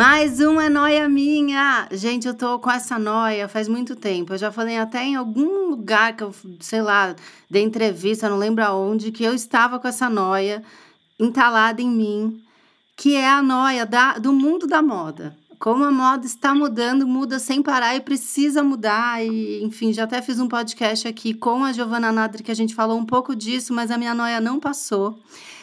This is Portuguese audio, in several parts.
Mais uma noia minha! Gente, eu tô com essa noia faz muito tempo. Eu já falei até em algum lugar que eu, sei lá, dei entrevista, não lembro aonde, que eu estava com essa noia entalada em mim, que é a noia do mundo da moda. Como a moda está mudando, muda sem parar e precisa mudar. E, enfim, já até fiz um podcast aqui com a Giovana Nadri que a gente falou um pouco disso, mas a minha noia não passou.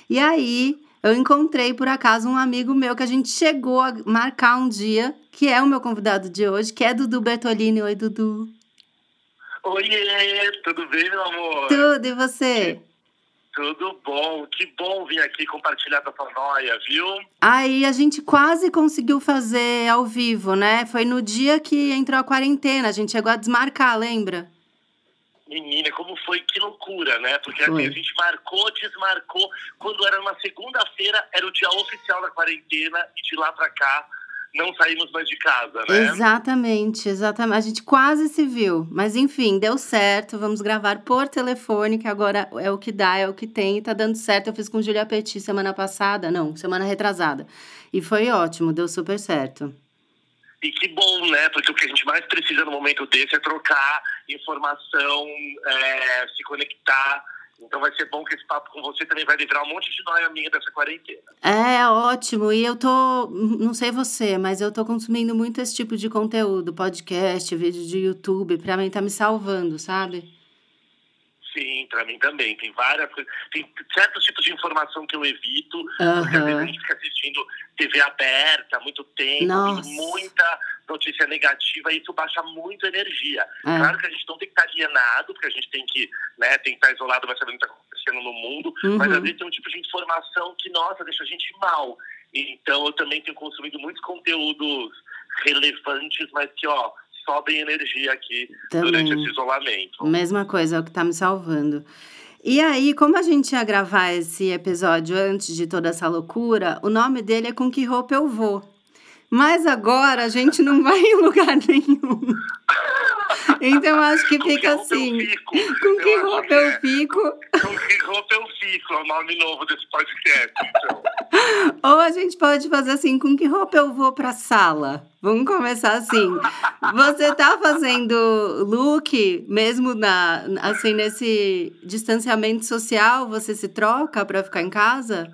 E aí, eu encontrei por acaso um amigo meu que a gente chegou a marcar um dia, que é o meu convidado de hoje, que é Dudu Bertolini. Oi, Dudu. Oiê, tudo bem, meu amor? Tudo, e você? Tudo bom, que bom vir aqui compartilhar da tua noia, viu? Aí a gente quase conseguiu fazer ao vivo, né? Foi no dia que entrou a quarentena, a gente chegou a desmarcar, lembra? Menina, como foi, que loucura, né? Porque a gente marcou, desmarcou. Quando era uma segunda-feira, era o dia oficial da quarentena e de lá pra cá não saímos mais de casa, né? Exatamente, exatamente. A gente quase se viu, mas enfim, deu certo. Vamos gravar por telefone, que agora é o que dá, é o que tem e tá dando certo. Eu fiz com Julia Petit semana passada, não, semana retrasada. E foi ótimo, deu super certo. E que bom, né? Porque o que a gente mais precisa no momento desse é trocar informação, é, se conectar. Então vai ser bom que esse papo com você também vai livrar um monte de noia minha dessa quarentena. É, ótimo. E eu tô, não sei você, mas eu tô consumindo muito esse tipo de conteúdo, podcast, vídeo de YouTube, pra mim tá me salvando, sabe? Sim, para mim também. Tem várias coisas. Tem certos tipos de informação que eu evito, uhum. porque às vezes a gente fica assistindo TV aberta há muito tempo, muita notícia negativa, e isso baixa muito energia. É. Claro que a gente não tem que estar alienado, porque a gente tem que, né, tem que estar isolado, mas saber o que está acontecendo no mundo, uhum. mas às vezes tem um tipo de informação que, nossa, deixa a gente mal. Então eu também tenho consumido muitos conteúdos relevantes, mas que, ó, sobem energia aqui Também. durante esse isolamento. Mesma coisa, é o que está me salvando. E aí, como a gente ia gravar esse episódio antes de toda essa loucura, o nome dele é Com Que Roupa Eu Vou. Mas agora a gente não vai em lugar nenhum. Então acho que fica assim. Com que roupa eu é. fico? Com que roupa eu fico? É o nome novo desse podcast, então. Ou a gente pode fazer assim, com que roupa eu vou pra sala? Vamos começar assim. Você tá fazendo look mesmo na assim nesse distanciamento social, você se troca para ficar em casa?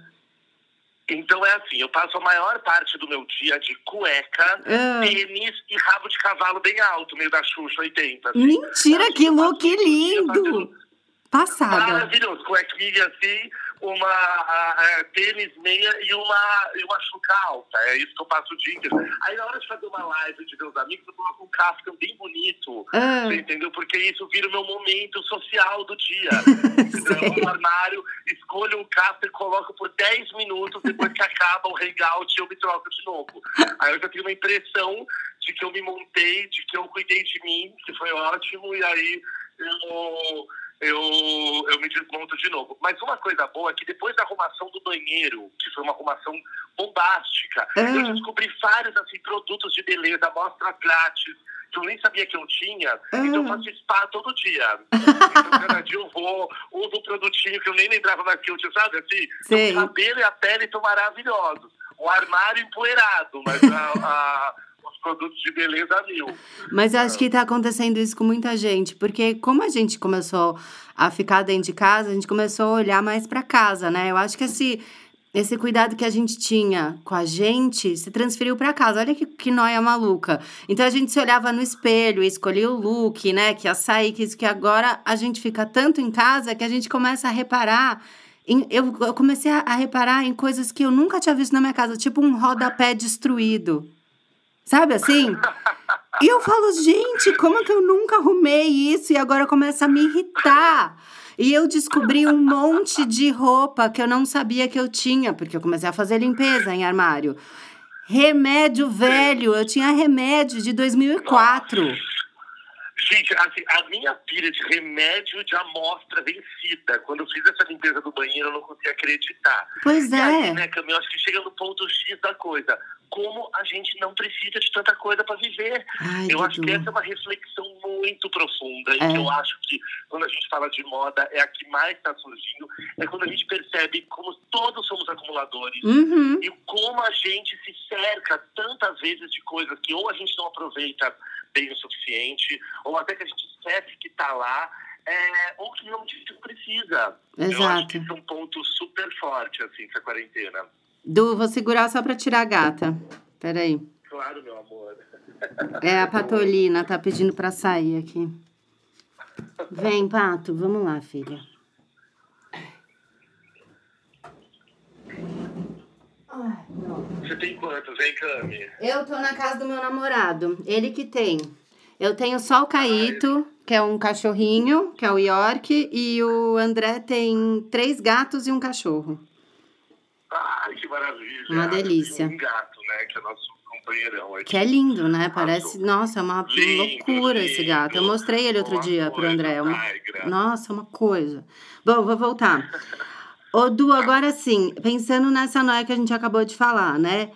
Então é assim, eu passo a maior parte do meu dia de cueca, ah. tênis e rabo de cavalo bem alto, meio da Xuxa 80. Assim. Mentira, que look lindo! Passada. Maravilhoso, cuequinha assim, uma a, tênis meia e uma, e uma chuca alta. É isso que eu passo o dia inteiro. Aí na hora de uma live de meus amigos, eu coloco um casco bem bonito. Ah. Você entendeu? Porque isso vira o meu momento social do dia. eu vou no armário, escolho um casco e coloco por 10 minutos, depois que acaba o hangout eu me troco de novo. Aí eu já tenho uma impressão de que eu me montei, de que eu cuidei de mim, que foi ótimo, e aí eu eu, eu me desmonto de novo. Mas uma coisa boa é que depois da arrumação do banheiro, que foi uma arrumação bombástica, uhum. eu descobri vários assim, produtos de beleza, amostras grátis, que eu nem sabia que eu tinha, uhum. então eu faço spa todo dia. então, cada dia eu vou, uso um produtinho que eu nem lembrava mais que eu tinha, sabe assim? Sim. O cabelo e a pele estão maravilhosos. O armário empoeirado, mas a, a produtos de beleza mil. Mas acho que está acontecendo isso com muita gente, porque como a gente começou a ficar dentro de casa, a gente começou a olhar mais para casa, né? Eu acho que esse esse cuidado que a gente tinha com a gente se transferiu para casa. Olha que, que noia maluca. Então a gente se olhava no espelho, escolhia o look, né? Que ia sair, que isso que agora a gente fica tanto em casa que a gente começa a reparar. Em, eu, eu comecei a, a reparar em coisas que eu nunca tinha visto na minha casa, tipo um rodapé destruído. Sabe assim? E eu falo, gente, como que eu nunca arrumei isso e agora começa a me irritar? E eu descobri um monte de roupa que eu não sabia que eu tinha, porque eu comecei a fazer limpeza em armário. Remédio velho, eu tinha remédio de 2004. Gente, assim, a minha pilha de remédio de amostra vencida. Quando eu fiz essa limpeza do banheiro, eu não conseguia acreditar. Pois E é. aí, né, Camila, acho que chega no ponto X da coisa. Como a gente não precisa de tanta coisa para viver. Ai, Eu acho que essa é uma reflexão muito profunda. E É. que eu acho que quando a gente fala de moda, é a que mais está surgindo. É quando a gente percebe como todos somos acumuladores. Uhum. E como a gente se cerca tantas vezes de coisas que ou a gente não aproveita bem o suficiente, ou até que a gente esquece que está lá, é, ou que não precisa. Eu acho Exato. que isso é um ponto super forte, assim, essa quarentena. Du, vou segurar só pra tirar a gata. Peraí. Claro, meu amor. É a Patolina, tá pedindo pra sair aqui. Vem, Pato, vamos lá, filha. Ai. Você tem quantos, hein, Cami? Eu tô na casa do meu namorado. Ele que tem. Eu tenho só o Caíto, que é um cachorrinho, que é o York, e o André tem três gatos e um cachorro. Ai, que maravilha. Uma delícia. Um gato, né, que é nosso companheirão aqui. Que é lindo, né? Parece. Nossa, é uma Lindo, loucura esse lindo. gato. Eu mostrei ele outro Uma dia pro coisa, André. Uma... Tigra. Nossa, uma coisa. Bom, vou voltar. Ô, Du, agora sim, pensando nessa noia que a gente acabou de falar, né?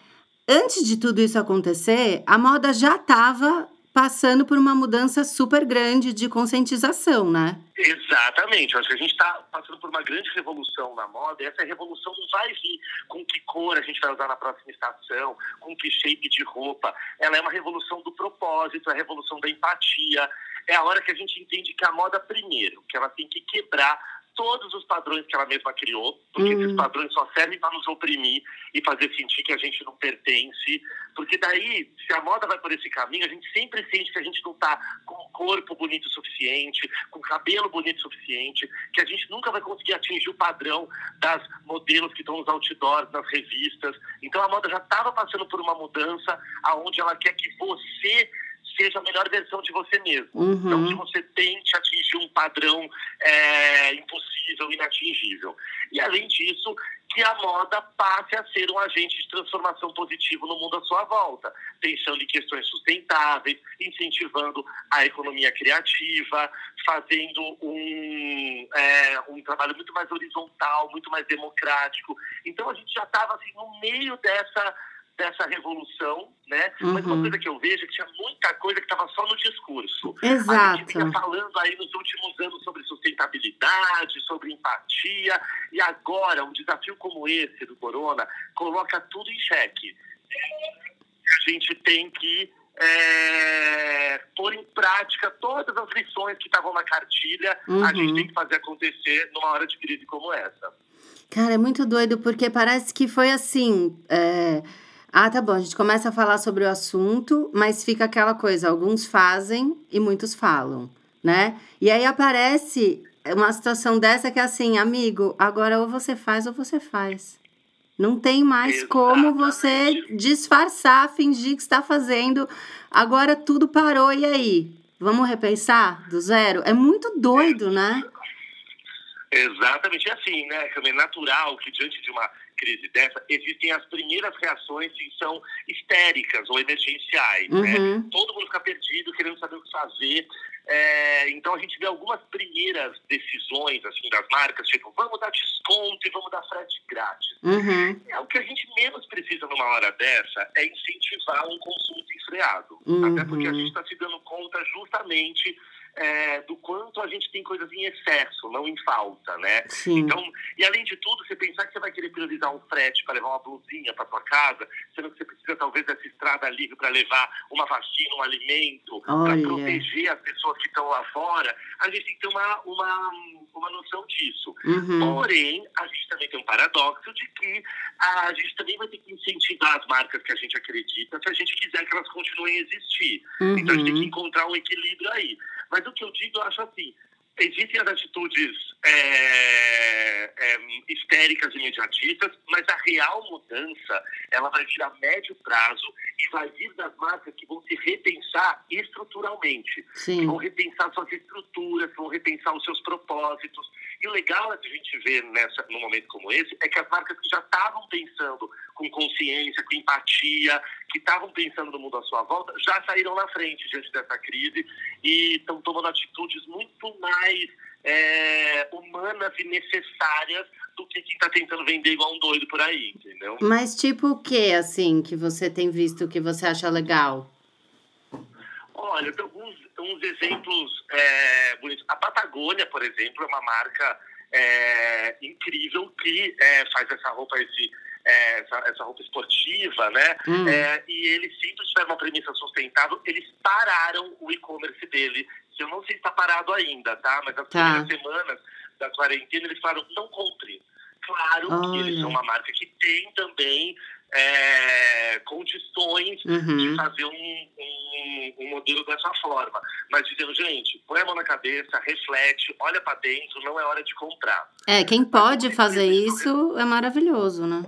Antes de tudo isso acontecer, a moda já estava passando por uma mudança super grande de conscientização, né? Exatamente. Eu acho que a gente está passando por uma grande revolução na moda e essa revolução não vai vir com que cor a gente vai usar na próxima estação, com que shape de roupa. Ela é uma revolução do propósito, é a revolução da empatia. É a hora que a gente entende que a moda, primeiro, que ela tem que quebrar todos os padrões que ela mesma criou, porque Hum. esses padrões só servem para nos oprimir e fazer sentir que a gente não pertence. Porque daí, se a moda vai por esse caminho, a gente sempre sente que a gente não está com o corpo bonito o suficiente, com o cabelo bonito o suficiente, que a gente nunca vai conseguir atingir o padrão das modelos que estão nos outdoors, nas revistas. Então a moda já estava passando por uma mudança aonde ela quer que você seja a melhor versão de você mesmo. Uhum. Não que você tente atingir um padrão é, impossível, inatingível. E, além disso, que a moda passe a ser um agente de transformação positivo no mundo à sua volta, pensando em questões sustentáveis, incentivando a economia criativa, fazendo um, é, um trabalho muito mais horizontal, muito mais democrático. Então, a gente já estava assim, no meio dessa dessa revolução, né? Mas uma Uhum. coisa que eu vejo é que tinha muita coisa que estava só no discurso. A Exato. gente vinha falando aí nos últimos anos sobre sustentabilidade, sobre empatia, e agora um desafio como esse do corona coloca tudo em xeque. A gente tem que é, pôr em prática todas as lições que estavam na cartilha, a Uhum. gente tem que fazer acontecer numa hora de crise como essa. Cara, é muito doido porque parece que foi assim. é, Ah, tá bom, a gente começa a falar sobre o assunto, mas fica aquela coisa: alguns fazem e muitos falam, né? E aí aparece uma situação dessa que é assim, amigo, agora ou você faz ou você faz. Não tem mais como você disfarçar, fingir que está fazendo. Agora tudo parou, e aí? Vamos repensar do zero? É muito doido, né? Exatamente. E assim, né, é natural que diante de uma crise dessa, existem as primeiras reações que são histéricas ou emergenciais, né? Uhum. Todo mundo fica perdido, querendo saber o que fazer. É, então a gente vê algumas primeiras decisões assim das marcas, tipo, vamos dar desconto e vamos dar frete grátis. Uhum. É, o que a gente menos precisa numa hora dessa é incentivar um consumo desenfreado. Uhum. Até porque a gente está se dando conta justamente é, do quanto a gente tem coisas em excesso, não em falta, né? Sim. Então, e além de tudo, você pensar que você vai querer priorizar um frete para levar uma blusinha para sua casa, sendo que você precisa talvez dessa estrada livre para levar uma vacina, um alimento, para proteger as pessoas que estão lá fora, a gente tem que ter uma, uma, uma noção disso. Uhum. Porém, a gente também tem um paradoxo de que a gente também vai ter que incentivar as marcas que a gente acredita se a gente quiser que elas continuem a existir. Então a gente tem que Uhum. encontrar um equilíbrio aí. Mas o que eu digo, eu acho assim, existem as atitudes é, é, histéricas e imediatistas, mas a real mudança ela vai vir a médio prazo e vai vir das marcas que vão se repensar estruturalmente, Sim. que vão repensar suas estruturas, vão repensar os seus propósitos. E o legal é de a gente ver nessa, num momento como esse é que as marcas que já estavam pensando com consciência, com empatia, que estavam pensando no mundo à sua volta, já saíram na frente diante dessa crise e estão tomando atitudes muito mais é, humanas e necessárias do que quem está tentando vender igual um doido por aí, entendeu? Mas tipo o que, assim, que você tem visto que você acha legal? Olha, tem alguns uns exemplos é, bonitos. A Patagônia, por exemplo, é uma marca é, incrível que é, faz essa roupa, esse, é, essa, essa, roupa esportiva, né? Hum. É, e eles sempre tiveram uma premissa sustentável. Eles pararam o e-commerce dele. Eu não sei se está parado ainda, tá? Mas as Tá. primeiras semanas da quarentena eles falaram não compre. Claro que eles Olha. são uma marca que tem também é, condições de Uhum. fazer um, um, um modelo dessa forma. Mas dizendo, gente, põe a mão na cabeça, reflete, olha para dentro, não é hora de comprar. É, quem pode fazer isso é maravilhoso, né?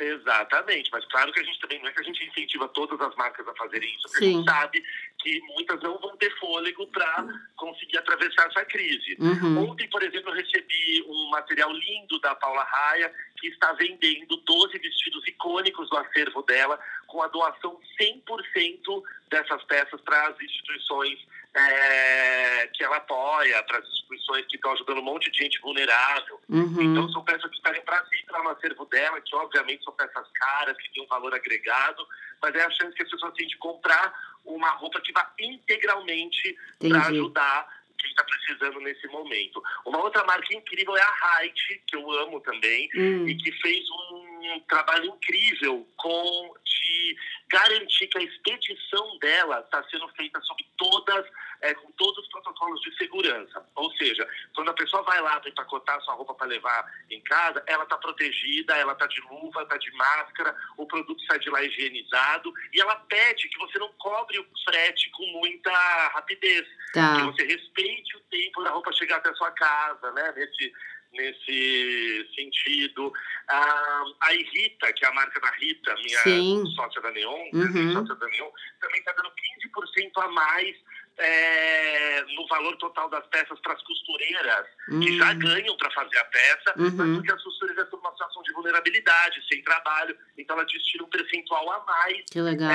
Exatamente, mas claro que a gente também não é que a gente incentiva todas as marcas a fazerem isso, porque a Sim. gente sabe que muitas não vão ter fôlego para conseguir atravessar essa crise. Uhum. Ontem, por exemplo, eu recebi um material lindo da Paula Raia, que está vendendo 12 vestidos icônicos do acervo dela, com a doação 100% dessas peças para as instituições é, que ela apoia, para as instituições que estão ajudando um monte de gente vulnerável. Uhum. Então, são peças que estarem para lá no acervo dela, que obviamente são peças caras, que têm um valor agregado, mas é a chance que as pessoas têm de comprar uma roupa que vá integralmente para ajudar quem está precisando nesse momento. Uma outra marca incrível é a Height, que eu amo também, Hum. e que fez um trabalho incrível com de garantir que a expedição dela está sendo feita sob todas, é, com todos os protocolos de segurança. Ou seja, quando a pessoa vai lá para empacotar sua roupa para levar em casa, ela está protegida, ela está de luva, está de máscara, o produto sai de lá higienizado e ela pede que você não cobre o frete com muita rapidez que Tá. você respeite o tempo da roupa chegar até a sua casa, né? Nesse, nesse sentido. Ah, a Rita, que é a marca da Rita, minha Sim. sócia da Neon, Uhum. sócia da Neon, também está dando 15% a mais é, no valor total das peças para as costureiras, que já Hum. ganham para fazer a peça, mas Uhum. porque as costureiras estão numa situação de vulnerabilidade, sem trabalho, então elas destilam um percentual a mais Que legal.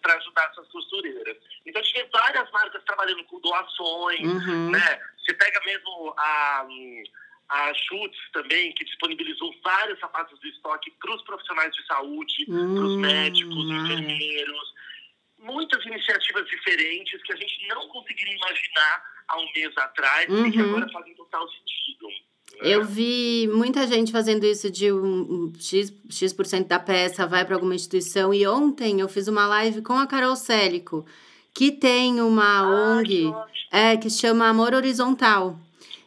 para ajudar essas costureiras. Então, a gente vê várias marcas trabalhando com doações, Uhum. né? Você pega mesmo a, a Schutz também, que disponibilizou vários sapatos de estoque para os profissionais de saúde, para os Hum, médicos, mara. engenheiros. Muitas iniciativas diferentes que a gente não conseguiria imaginar há um mês atrás e que Uhum. agora fazem total sentido. né? Eu vi muita gente fazendo isso de um, X, X% da peça vai para alguma instituição. E ontem eu fiz uma live com a Carol Célico, que tem uma Ai, ONG que é, que chama Amor Horizontal.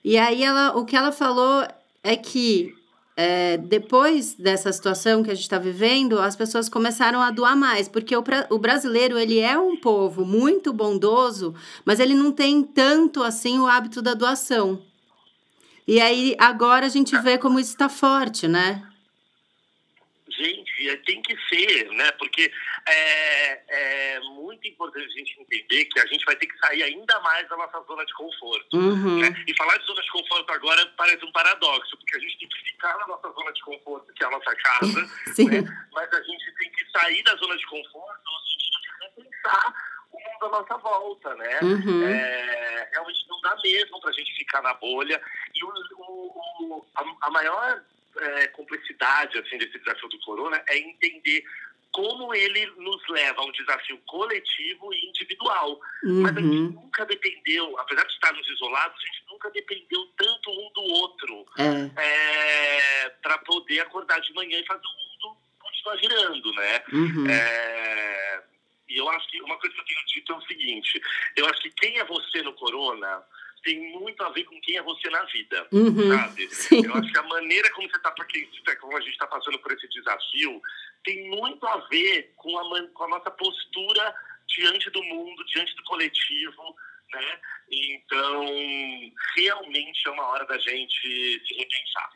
E aí ela, o que ela falou é que é, depois dessa situação que a gente está vivendo, as pessoas começaram a doar mais, porque o, o brasileiro ele é um povo muito bondoso, mas ele não tem tanto assim o hábito da doação. E aí agora a gente vê como isso está forte, né? Gente, é, tem que ser, né? Porque é, é muito importante a gente entender que a gente vai ter que sair ainda mais da nossa zona de conforto. Uhum. né? E falar de zona de conforto agora parece um paradoxo, porque a gente tem que ficar na nossa zona de conforto, que é a nossa casa, né? mas a gente tem que sair da zona de conforto no sentido de repensar o mundo à nossa volta, né? Uhum. É, realmente não dá mesmo para a gente ficar na bolha. E o, o- o- a, a maior é, complexidade assim, desse desafio do corona é entender como ele nos leva a um desafio coletivo e individual. Mas a gente Uhum. nunca dependeu, apesar de estarmos isolados, a gente nunca dependeu tanto um do outro É. para poder acordar de manhã e fazer o mundo continuar girando, né? Uhum. É, e eu acho que uma coisa que eu tenho dito é o seguinte: eu acho que quem é você no corona tem muito a ver com quem é você na vida, Uhum. sabe? Sim. Eu acho que a maneira como você tá, porque como a gente está passando por esse desafio, tem muito a ver com a, com a nossa postura diante do mundo, diante do coletivo, né? Então, realmente é uma hora da gente se repensar.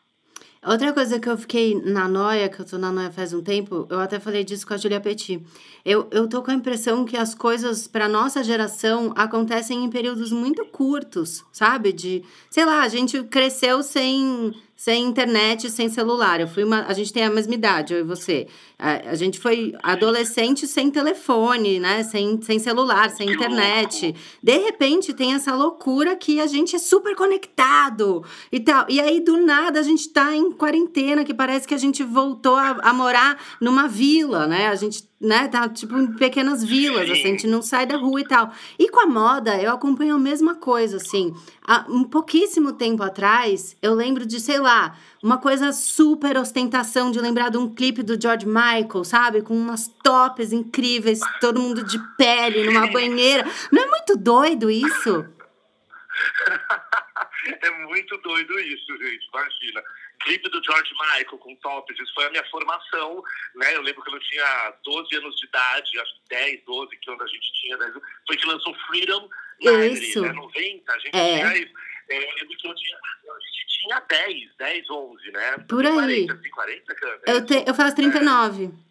Outra coisa que eu fiquei na noia, que eu tô na noia faz um tempo, eu até falei disso com a Julia Petit. Eu, eu tô com a impressão que as coisas para nossa geração acontecem em períodos muito curtos, sabe? De, sei lá, a gente cresceu sem sem internet, sem celular. Eu fui uma, a gente tem a mesma idade, eu e você. A, a gente foi adolescente sem telefone, né? Sem, sem celular, sem internet. De repente tem essa loucura que a gente é super conectado e tal. E aí, do nada, a gente tá em quarentena, que parece que a gente voltou a, a morar numa vila, né? A gente né, tá tipo em pequenas vilas, assim, a gente não sai da rua e tal. E com a moda, eu acompanho a mesma coisa, assim. Há um pouquíssimo tempo atrás, eu lembro de, sei lá, uma coisa super ostentação de lembrar de um clipe do George Michael, sabe? Com umas tops incríveis, todo mundo de pele, numa banheira. Não é muito doido isso? é muito doido isso, gente, imagina clipe do George Michael com tops, isso foi a minha formação, né? Eu lembro que eu tinha 12 anos de idade, acho que 10, 12, que quando a gente tinha, 10, foi que lançou Freedom isso. né? 90, a gente é. tinha isso. É, eu lembro que eu tinha, a gente tinha 10, 10, 11, né? Por aí. 40, assim, 40, cara, eu, te, eu faço 39. É.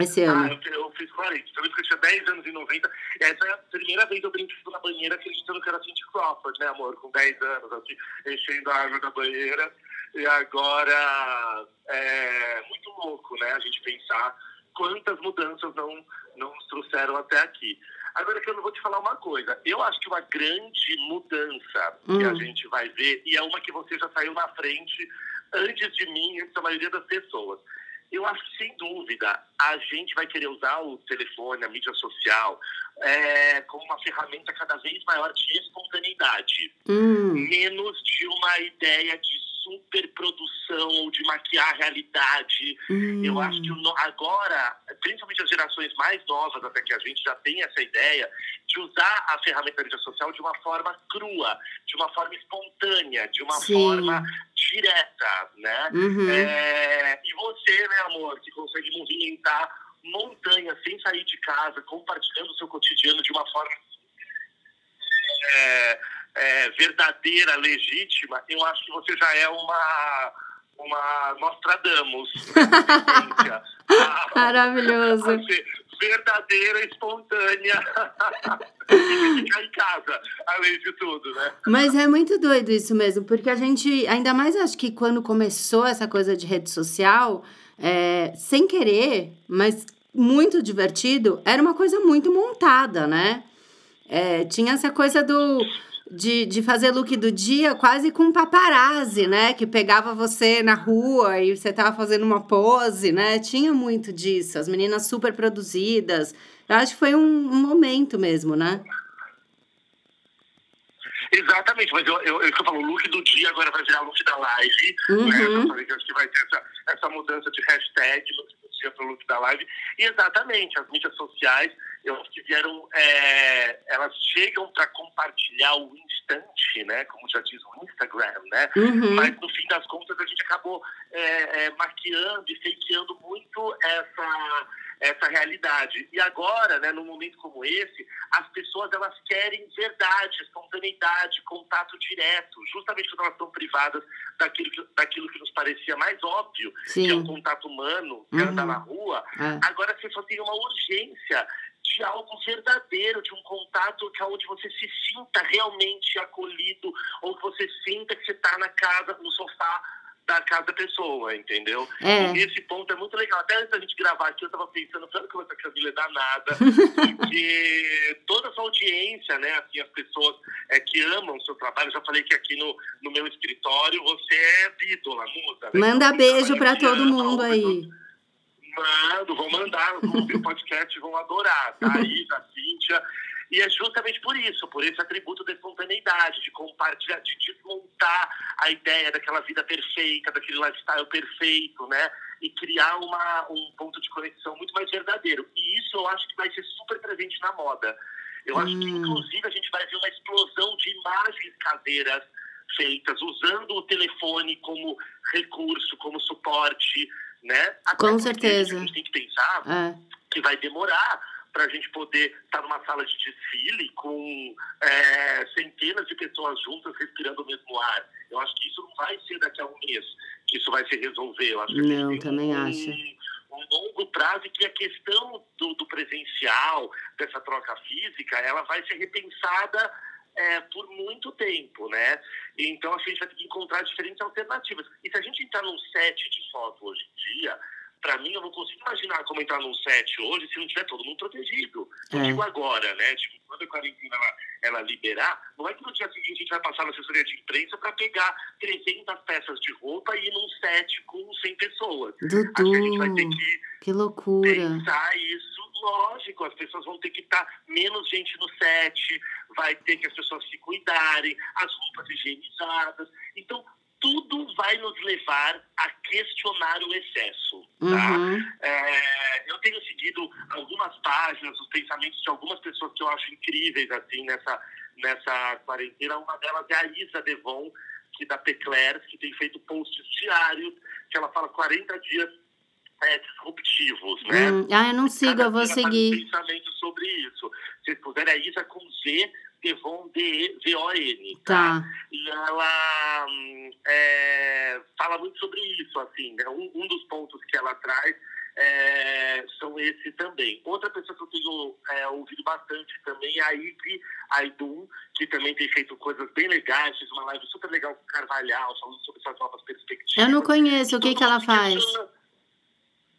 Esse ano. Ah, eu, eu fiz 40. Eu lembro que eu tinha 10 anos e 90. Essa é a primeira vez que eu brinquei na banheira acreditando que era Cindy Crawford, né, amor? Com 10 anos, assim, enchendo a água da banheira. E agora é muito louco, né? A gente pensar quantas mudanças não, não nos trouxeram até aqui. Agora que eu vou te falar uma coisa. Eu acho que uma grande mudança hum. que a hum. gente vai ver, e é uma que você já saiu na frente antes de mim, antes da maioria das pessoas. Eu acho que, sem dúvida, a gente vai querer usar o telefone, a mídia social, é, como uma ferramenta cada vez maior de espontaneidade. Hum. Menos de uma ideia de superprodução ou de maquiar a realidade. Hum. Eu acho que agora, principalmente as gerações mais novas até que a gente já tem essa ideia de usar a ferramenta da mídia social de uma forma crua, de uma forma espontânea, de uma Sim. forma direta, né? Uhum. É, e você, né, amor, que consegue movimentar montanhas sem sair de casa, compartilhando o seu cotidiano de uma forma é, é, verdadeira, legítima, eu acho que você já é uma, uma Nostradamus. Maravilhoso. verdadeira, espontânea. e ficar em casa, além de tudo, né? Mas é muito doido isso mesmo, porque a gente, ainda mais acho que quando começou essa coisa de rede social, é, sem querer, mas muito divertido, era uma coisa muito montada, né? É, tinha essa coisa do de, de fazer look do dia quase com paparazzi, né? Que pegava você na rua e você tava fazendo uma pose, né? Tinha muito disso. As meninas super produzidas. Eu acho que foi um, um momento mesmo, né? Exatamente, mas eu, eu, eu, eu falo, o look do dia agora vai virar look da live. Uhum. Né? Eu falei que acho que vai ter essa, essa mudança de hashtag, look do dia para o look da live. E exatamente, as mídias sociais eu acho que vieram, é, elas chegam para compartilhar o instante, né? Como já diz o Instagram, né? Uhum. Mas no fim das contas a gente acabou é, é, maquiando e fakeando muito essa essa realidade. E agora, né, num momento como esse, as pessoas elas querem verdade, espontaneidade, contato direto, justamente quando elas estão privadas daquilo que, daquilo que nos parecia mais óbvio, Sim. que é o contato humano, que uhum. é andar na rua. É. Agora as pessoas têm uma urgência de algo verdadeiro, de um contato que é onde você se sinta realmente acolhido, ou que você sinta que você está na casa, no sofá da casa da pessoa, entendeu? É. E esse ponto é muito legal. Até antes da gente gravar aqui, eu estava pensando, tanto que essa Camila é danada, porque toda essa audiência, né, assim, as pessoas é, que amam o seu trabalho, eu já falei que aqui no, no meu escritório você é ídola, muda. Né? Manda então, beijo para todo mundo aí. Mando, vou mandar, vão ouvir o podcast, vão adorar. Tá? A Isa, a Cíntia. E é justamente por isso, por esse atributo da espontaneidade, de compartilhar, de desmontar a ideia daquela vida perfeita, daquele lifestyle perfeito, né? E criar uma, um ponto de conexão muito mais verdadeiro. E isso eu acho que vai ser super presente na moda. Eu hum. acho que, inclusive, a gente vai ver uma explosão de imagens caseiras feitas, usando o telefone como recurso, como suporte, né? Até Com certeza. A gente tem que pensar é. que vai demorar para a gente poder estar numa sala de desfile com é, centenas de pessoas juntas respirando o mesmo ar. Eu acho que isso não vai ser daqui a um mês que isso vai se resolver. Eu acho que não, também um, acho. Um longo prazo e que a questão do, do presencial, dessa troca física, ela vai ser repensada é, por muito tempo, né? Então a gente vai ter que encontrar diferentes alternativas. E se a gente entrar num set de foto hoje em dia, para mim, eu não consigo imaginar como entrar num set hoje se não tiver todo mundo protegido. Eu É. digo agora, né? Tipo, quando a quarentena ela, ela liberar, não é que no dia seguinte a gente vai passar na assessoria de imprensa para pegar 300 peças de roupa e ir num set com 100 pessoas. Acho que a gente vai ter Dudu, que que loucura. pensar isso, lógico, as pessoas vão ter que estar menos gente no set, vai ter que as pessoas se cuidarem, as roupas higienizadas. Então, tudo vai nos levar a questionar o excesso, tá? Uhum. É, eu tenho seguido algumas páginas, os pensamentos de algumas pessoas que eu acho incríveis, assim, nessa, nessa quarentena. Uma delas é a Isa Devon, que da Peclers, que tem feito posts diários, que ela fala 40 dias é, disruptivos, né? Hum, Ah, eu não sigo, Cada eu vou dia faz um seguir. pensamento sobre isso. Se puder, é Isa com Z, Devon, D-E-V-O-N, Tá. e ela hum, é, fala muito sobre isso, assim, né? um, um dos pontos que ela traz é, são esse também. Outra pessoa que eu tenho é, ouvido bastante também é a Ivy Aidum, que também tem feito coisas bem legais, fez uma live super legal com o Carvalhal, falando sobre essas novas perspectivas. Eu não conheço, o que, que ela mundo faz? questiona-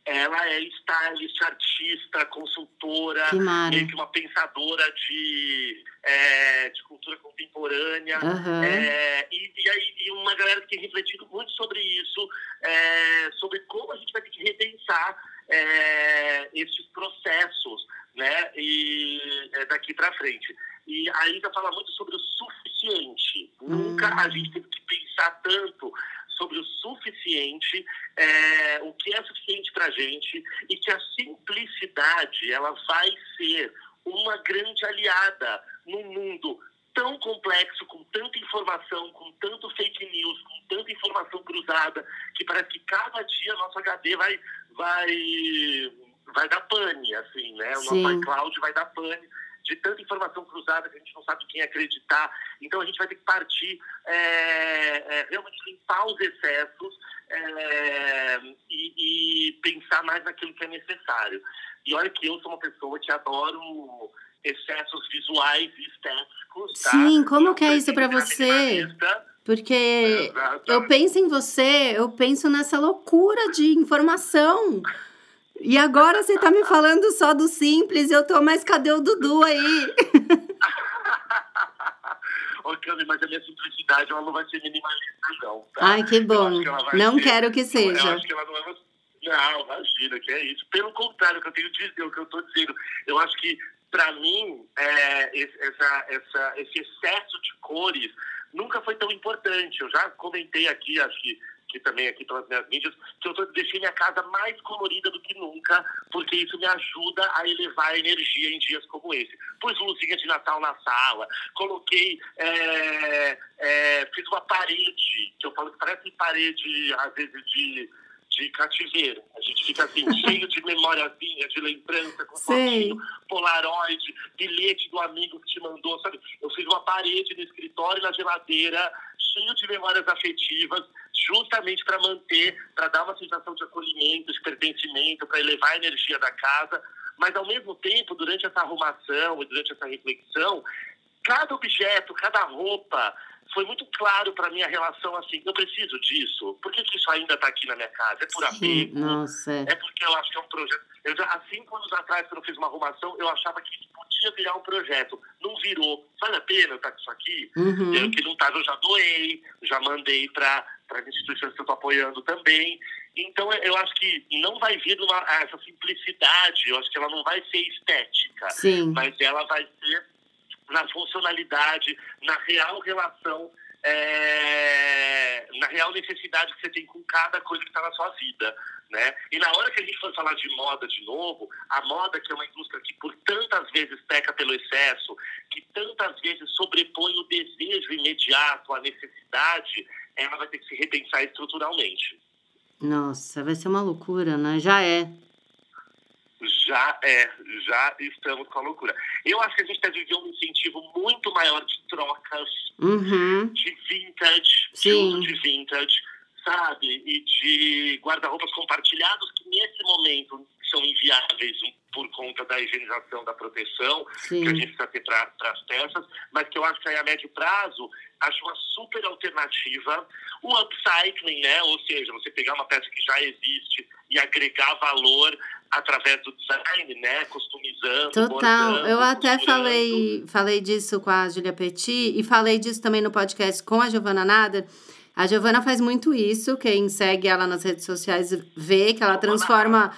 Ela é stylist, artista, consultora, meio que uma pensadora de, é, de cultura contemporânea. Aham. É, e, e aí e uma galera que tem refletido muito sobre isso, é, sobre como a gente vai ter que repensar é, esses processos, né? E é, daqui para frente. E a Ida fala muito sobre o suficiente. Nunca Hum. a gente teve que pensar tanto sobre o suficiente, é, o que é suficiente para a gente e que a simplicidade ela vai ser uma grande aliada num mundo tão complexo, com tanta informação, com tanto fake news, com tanta informação cruzada, que parece que cada dia nosso HD vai, vai, vai dar pane, assim, né? O Sim. nosso iCloud vai dar pane de tanta informação cruzada que a gente não sabe quem acreditar. Então a gente vai ter que partir, é, é, realmente limpar os excessos é, e, e pensar mais naquilo que é necessário. E olha que eu sou uma pessoa que adoro excessos visuais e estéticos, tá? Sim, como Eu que é isso ser você? Porque Exatamente. eu penso em você, eu penso nessa loucura de informação. E agora você tá me falando só do simples, eu tô, mas cadê o Dudu aí? Ô, Cami, mas a minha simplicidade ela não vai ser minimalista, não. Tá? Ai, que Eu bom. que vai Não ser- quero que Eu seja. acho que ela não é uma... Não, imagina, que é isso. Pelo contrário, o que eu tenho dizer, o que eu estou dizendo. Eu acho que, para mim, é, esse, essa, essa, esse excesso de cores nunca foi tão importante. Eu já comentei aqui, acho que, que também aqui pelas minhas mídias, que eu tô, deixei minha casa mais colorida do que nunca, porque isso me ajuda a elevar a energia em dias como esse. Pus luzinha de Natal na sala, coloquei, é, é, fiz uma parede, que eu falo que parece parede, às vezes, de, de cativeiro. A gente fica assim, cheio de memóriazinha, de lembrança, com fotinho, polaroid, bilhete do amigo que te mandou, sabe? Eu fiz uma parede no escritório e na geladeira, cheio de memórias afetivas, justamente para manter, para dar uma sensação de acolhimento, de pertencimento, para elevar a energia da casa. Mas, ao mesmo tempo, durante essa arrumação e durante essa reflexão, cada objeto, cada roupa, foi muito claro para mim a relação assim, eu preciso disso. Por que, que isso ainda está aqui na minha casa? É por apego? nossa. é. É porque eu acho que é um projeto. Eu já, há cinco anos atrás, quando eu fiz uma arrumação, eu achava que podia virar um projeto. Não virou. Vale a pena eu estar com isso aqui? Uhum. Eu que não estava, eu já doei, já mandei para as instituições que eu estou apoiando também. Então, eu acho que não vai vir uma, essa simplicidade, eu acho que ela não vai ser estética, Sim. mas ela vai ser na funcionalidade, na real relação, é, na real necessidade que você tem com cada coisa que está na sua vida. Né? E na hora que a gente for falar de moda de novo, a moda que é uma indústria que por tantas vezes peca pelo excesso, que tantas vezes sobrepõe o desejo imediato à necessidade, ela vai ter que se repensar estruturalmente. Nossa, vai ser uma loucura, né? Já é. Já é, já estamos com a loucura. Eu acho que a gente deve viver um incentivo muito maior de trocas, Uhum. de vintage, de Sim. uso de vintage, sabe? E de guarda-roupas compartilhados que nesse momento são inviáveis por conta da higienização, da proteção que a Sim. gente precisa ter para as peças, mas que eu acho que aí a médio prazo acho uma super alternativa. O upcycling, né? Ou seja, você pegar uma peça que já existe e agregar valor através do design, né? Customizando, Total. bordando, Eu até costurando. falei, falei disso com a Julia Petit e falei disso também no podcast com a Giovana Nader. A Giovana faz muito isso. Quem segue ela nas redes sociais vê que ela transforma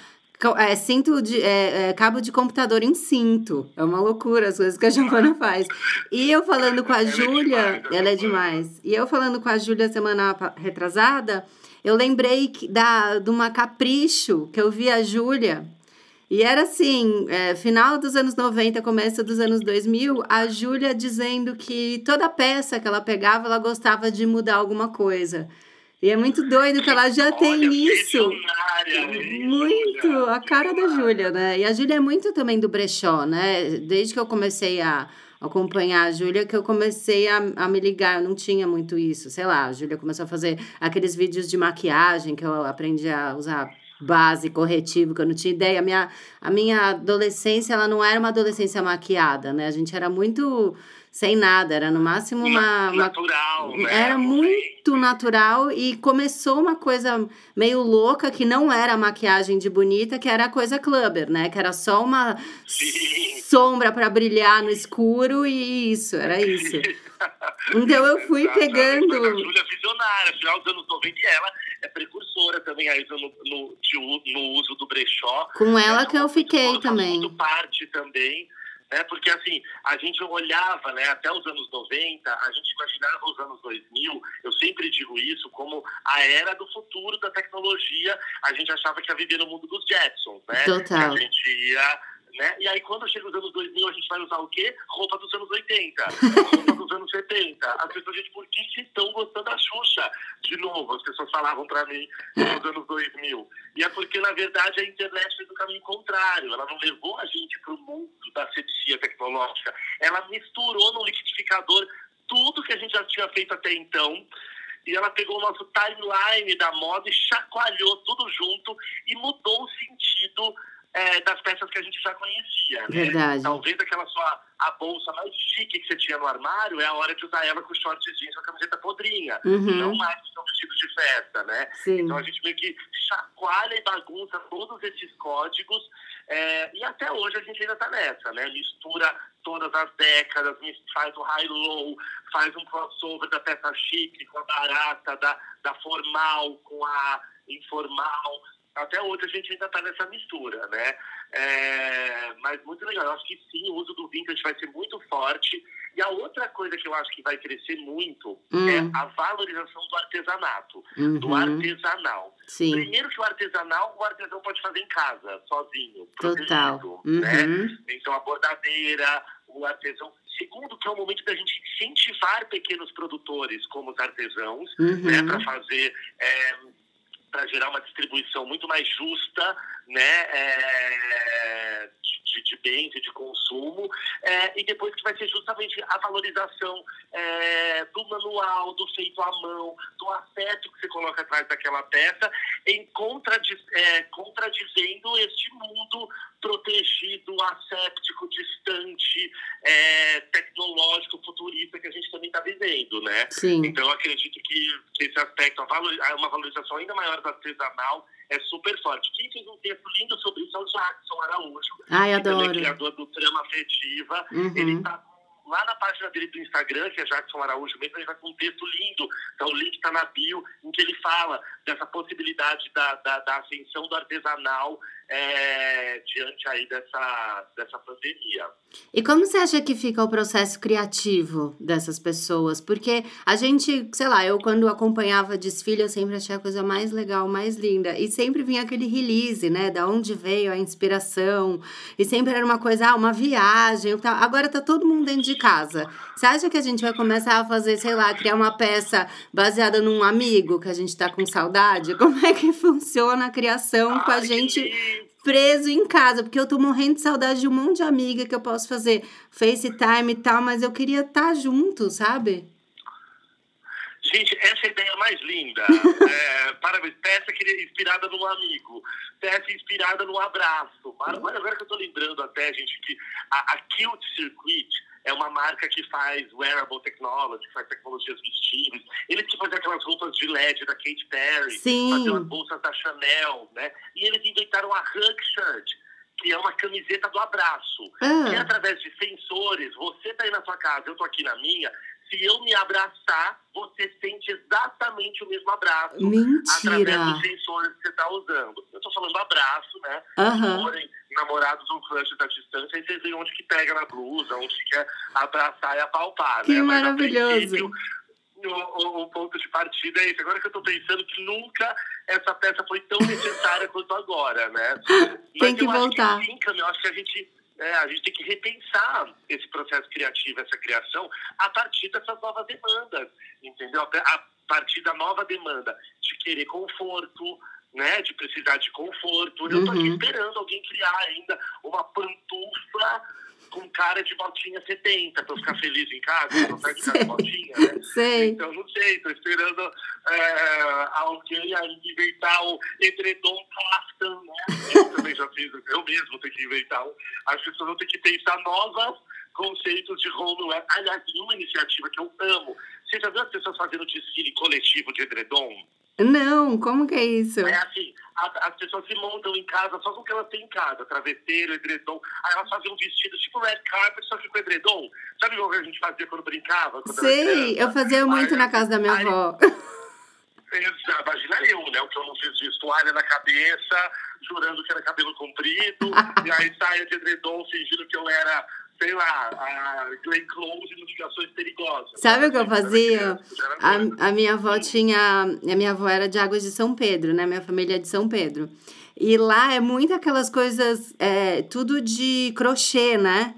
é, cinto de, é, é, cabo de computador em cinto. É uma loucura as coisas que a Giovana faz. E eu falando com a é Júlia, ela é Giovana. demais. E eu falando com a Júlia semana retrasada, eu lembrei que- da, de uma capricho que eu vi a Júlia. E era assim, é, final dos anos 90, começo dos anos 2000, a Júlia dizendo que toda peça que ela pegava, ela gostava de mudar alguma coisa. E é muito doido que ela já tem Olha, isso. visionária, hein, Muito, Júlia? A cara da Júlia, né? E a Júlia é muito também do brechó, né? Desde que eu comecei a acompanhar a Júlia, que eu comecei a, a me ligar, eu não tinha muito isso. Sei lá, a Júlia começou a fazer aqueles vídeos de maquiagem que eu aprendi a usar base, corretivo, que eu não tinha ideia. A minha, a minha adolescência, ela não era uma adolescência maquiada, né? A gente era muito sem nada, era no máximo uma... uma natural, né? era muito natural e começou uma coisa meio louca que não era maquiagem de bonita, que era a coisa clubber, né? Que era só uma Sim. sombra para brilhar no escuro e isso, era isso. Então eu fui Exatamente, pegando. A Júlia é visionária, final dos anos 90, e ela é precursora também aí no, no, no uso do brechó. Com ela Essa que eu fiquei faz também. muito parte também, né? Porque assim, a gente olhava, né, até os anos 90, a gente imaginava os anos 2000, eu sempre digo isso, como a era do futuro da tecnologia. A gente achava que ia viver no mundo dos Jetsons, né? Total. Que a gente ia né? E aí, quando chega os anos 2000, a gente vai usar o quê? Roupa dos anos 80, roupa dos anos 70. As pessoas, gente, por que estão gostando da Xuxa? De novo, as pessoas falavam pra mim nos anos 2000. E é porque, na verdade, a internet fez o caminho contrário. Ela não levou a gente pro mundo da asepsia tecnológica. Ela misturou no liquidificador tudo que a gente já tinha feito até então. E ela pegou o nosso timeline da moda e chacoalhou tudo junto e mudou o sentido é, das peças que a gente já conhecia. Né? Verdade. Talvez aquela sua a bolsa mais chique que você tinha no armário é a hora de usar ela com shorts jeans e a camiseta podrinha. Não Uhum, mais com vestidos de festa, né? sim. Então a gente meio que chacoalha e bagunça todos esses códigos. é, e até hoje a gente ainda tá nessa, né? Mistura todas as décadas, faz o high-low, faz um crossover da peça chique com a barata, da, da formal com a informal. Até hoje a gente ainda tá nessa mistura, né? É, mas muito legal. Eu acho que sim, o uso do vintage vai ser muito forte. E a outra coisa que eu acho que vai crescer muito Hum, é a valorização do artesanato do uhum, artesanal. sim, Primeiro que o artesanal, o artesão pode fazer em casa, sozinho, total. protegido, né? Uhum, Então a bordadeira, o artesão. Segundo que é o momento da gente incentivar pequenos produtores como os artesãos, né, uhum, para fazer para gerar uma distribuição muito mais justa, né, é, de, de bens e de consumo, é, e depois que vai ser justamente a valorização é, do manual, do feito à mão, do afeto que você coloca atrás daquela peça, em contradiz, é, contradizendo este mundo protegido, asséptico, distante, é, tecnológico, futurista que a gente também está vivendo, né? sim. Então, acredito que, que esse aspecto, uma valorização ainda maior do artesanal, é super forte. Quem fez um texto lindo sobre isso é o Jackson Araújo, Ai, que é adoro. criador do Trama Afetiva. Ele Uhum, está lá na página dele do Instagram, que é Jackson Araújo mesmo, ele está com um texto lindo. Então, o link está na bio, em que ele fala dessa possibilidade da, da, da ascensão do artesanal é, diante aí dessa, dessa pandemia. E como você acha que fica o processo criativo dessas pessoas? Porque a gente, sei lá, eu quando acompanhava desfile, eu sempre achei a coisa mais legal, mais linda. E sempre vinha aquele release, né? Da onde veio a inspiração. E sempre era uma coisa, ah, uma viagem. Tal. Agora tá todo mundo dentro de casa. Você acha que a gente vai começar a fazer, sei lá, criar uma peça baseada num amigo que a gente tá com saudade? Como é que funciona a criação com a gente! Preso em casa, porque eu tô morrendo de saudade de um monte de amiga que eu posso fazer FaceTime e tal, mas eu queria estar tá junto, sabe? Gente, essa é a ideia mais linda. é, parabéns. Peça inspirada num amigo. Peça inspirada num abraço. Mas agora que eu tô lembrando até, gente, que a, a Cute Circuit é uma marca que faz wearable technology, que faz tecnologias vestíveis. Eles que fazem aquelas roupas de LED da Katy Perry, fazem as bolsas da Chanel, né? E eles inventaram a Hug Shirt, que é uma camiseta do abraço. Ah. Que através de sensores, você tá aí na sua casa, eu tô aqui na minha, se eu me abraçar, você sente exatamente o mesmo abraço. Através Mentira. dos sensores que você está usando. Eu estou falando abraço, né? Aham. Forem namorados ou crushes à distância, aí vocês veem onde que pega na blusa, onde que quer abraçar e apalpar, Que né? Maravilhoso. O, o- o ponto de partida é esse. Agora que eu tô pensando que nunca essa peça foi tão necessária quanto agora, né? Tem Mas que eu voltar. Acho que sim, eu acho que a gente, é, a gente tem que repensar esse processo criativo, essa criação, a partir dessas novas demandas, entendeu? A partir da nova demanda de querer conforto, né? De precisar de conforto. Eu tô aqui Uhum. esperando alguém criar ainda uma pantufla com cara de botinha 70 pra eu ficar feliz em casa, não sai de casa de botinha, né? Sei. Então, não sei, tô esperando é, alguém aí inventar o edredom Clafton, né? Eu também já fiz, eu mesmo tenho que inventar. As pessoas vão ter que pensar novos conceitos de homeware. Aliás, tem uma iniciativa que eu amo. Você já viu as pessoas fazendo desfile coletivo de edredom? Não, como que é isso? É assim, a- as pessoas se montam em casa só com o que elas têm em casa, travesseiro, edredom. Aí elas fazem um vestido tipo red carpet, só que com edredom. Sabe o que a gente fazia quando brincava? Quando Sei, eu fazia muito Aí- na casa da minha aí- avó. Imagina eu, né? O que eu não fiz disso. Toalha na cabeça, jurando que era cabelo comprido, e aí saia de edredom fingindo que eu era, sei lá, a Glenn Close e notificações perigosas. Sabe o que eu fazia? A, a minha avó tinha. A minha avó era de Águas de São Pedro, né? Minha família é de São Pedro. E lá é muito aquelas coisas, é, tudo de crochê, né?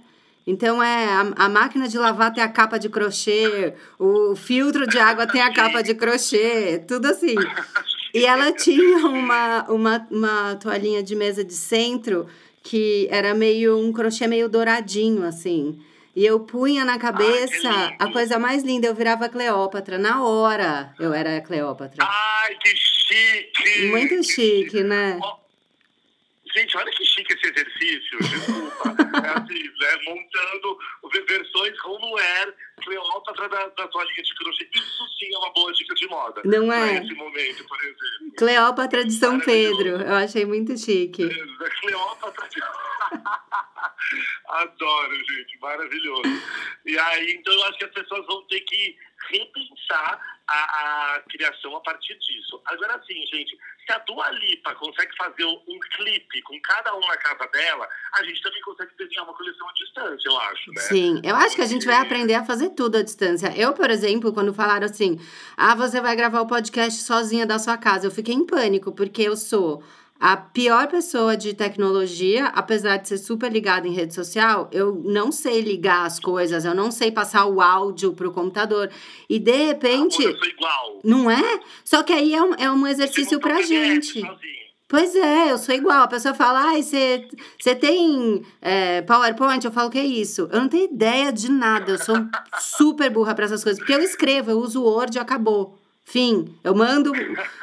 Então é a, a máquina de lavar tem a capa de crochê, o filtro de água tem a capa de crochê, tudo assim. E ela tinha uma, uma, uma toalhinha de mesa de centro que era meio um crochê meio douradinho, assim. E eu punha na cabeça lindo. a coisa mais linda, eu virava Cleópatra. Na hora eu era Cleópatra. Ai, que chique! Muito Que chique, né? Gente, olha que chique esse exercício, desculpa. é assim, né, montando ve- versões homeware, Cleópatra da, da toalhinha de crochê. Isso sim é uma boa dica de moda. Não é? esse momento, por exemplo. Cleópatra de São. Pedro. Eu achei muito chique. Cleópatra. Adoro, gente, maravilhoso. E aí, então, eu acho que as pessoas vão ter que repensar a, a criação a partir disso. Agora, sim, gente, se a Dua Lipa consegue fazer um um clipe com cada um na casa dela, a gente também consegue desenhar uma coleção à distância, eu acho, né? Sim, eu acho que a gente vai aprender a fazer tudo à distância. Eu, por exemplo, quando falaram assim, ah, você vai gravar o podcast sozinha da sua casa, eu fiquei em pânico, porque eu sou a pior pessoa de tecnologia, apesar de ser super ligada em rede social, eu não sei ligar as coisas, eu não sei passar o áudio pro computador. E de repente, eu sou igual. não é? Só que aí é um, é um exercício pra gente. sozinho. Pois é, eu sou igual. A pessoa fala, ai, você você tem é, PowerPoint? Eu falo, que é isso? Eu não tenho ideia de nada. Eu sou super burra para essas coisas. Porque eu escrevo, eu uso o Word e acabou. Fim. Eu mando,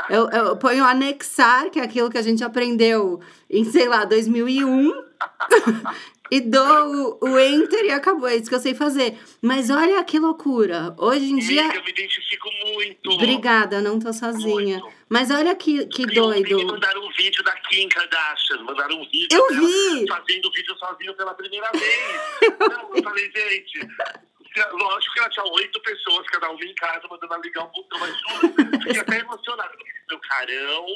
eu, eu ponho anexar, que é aquilo que a gente aprendeu em, sei lá, 2001. e dou o, o enter e acabou. É isso que eu sei fazer. Mas olha que loucura. Hoje em dia. Amiga, eu me identifico muito. Obrigada, eu não tô sozinha. Muito. Mas olha que, que E ontem Me doido. mandaram um vídeo da Kim Kardashian, mandaram um vídeo Eu vi! fazendo vídeo sozinho pela primeira vez. Não, eu falei, gente, lógico que ela tinha oito pessoas, cada uma em casa, mandando ela ligar um botão, mas juro, fiquei até emocionado. Meu carão,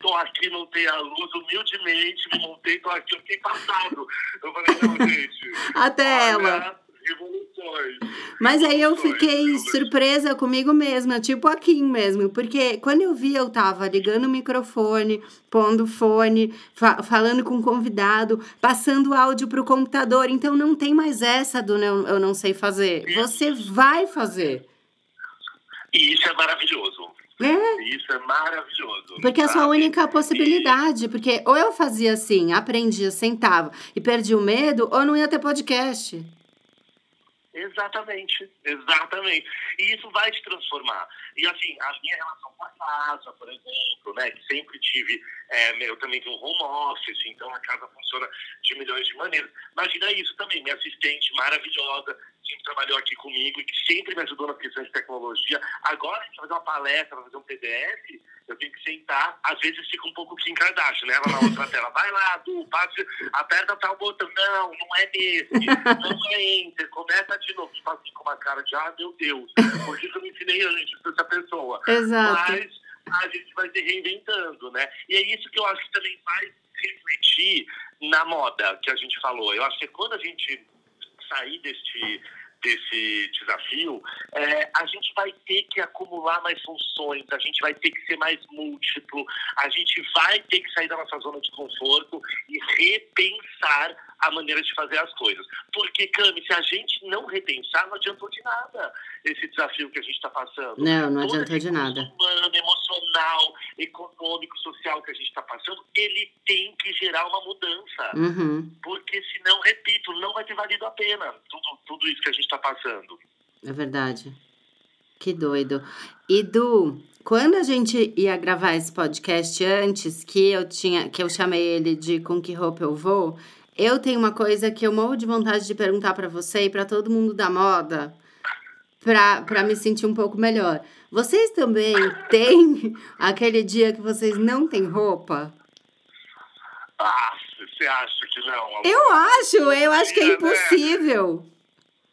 tô aqui, não tem a luz, humildemente, me montei, tô aqui, eu fiquei passado. Eu falei, não, gente. Até olha, ela. Revoluções. Mas aí eu fiquei surpresa comigo mesma, tipo a Kim mesmo, porque quando eu vi, eu tava ligando o microfone, pondo fone, fa- falando com o convidado, passando áudio pro computador. Então não tem mais essa do não, eu não sei fazer. Você vai fazer. E isso é maravilhoso. É. Isso é maravilhoso. Porque é a sua única possibilidade. Porque ou eu fazia assim, aprendia, sentava e perdi o medo, ou não ia ter podcast. Exatamente, exatamente. E isso vai te transformar. E assim, a minha relação com a casa, por exemplo, né, que sempre tive, é, eu também tenho um home office, então a casa funciona de milhões de maneiras. Imagina isso também, minha assistente maravilhosa, sempre trabalhou aqui comigo e que sempre me ajudou nas questões de tecnologia. Agora a gente vai fazer uma palestra, fazer um PDF, eu tenho que sentar, às vezes fica um pouco Kim Kardashian, né? Ela na outra tela, vai lá, Du, passe, aperta tal botão. Não, não é nesse, não é enter, começa de novo. Tipo assim, com uma cara de, ah, meu Deus, por que eu me ensinei antes pra essa pessoa? Exato. Mas a gente vai se reinventando, né? E é isso que eu acho que também vai refletir na moda que a gente falou. Eu acho que quando a gente sair deste desse desafio, é, a gente vai ter que acumular mais funções, a gente vai ter que ser mais múltiplo, a gente vai ter que sair da nossa zona de conforto e repensar a maneira de fazer as coisas. Porque, Cami, se a gente não repensar, não adiantou de nada esse desafio que a gente está passando. Não, não Todo adiantou de nada. humano, emocional, econômico, social que a gente está passando, ele tem que gerar uma mudança. Uhum. Porque senão, repito, não vai ter valido a pena tudo, tudo isso que a gente está passando. É verdade. Que doido. E Du, quando a gente ia gravar esse podcast antes, que eu tinha, que eu chamei ele de Com que roupa eu vou, eu tenho uma coisa que eu morro de vontade de perguntar pra você e pra todo mundo da moda, pra, pra me sentir um pouco melhor. Vocês também têm aquele dia que vocês não têm roupa? Ah, você acha que não? amor? Eu acho, eu acho que é Né? impossível.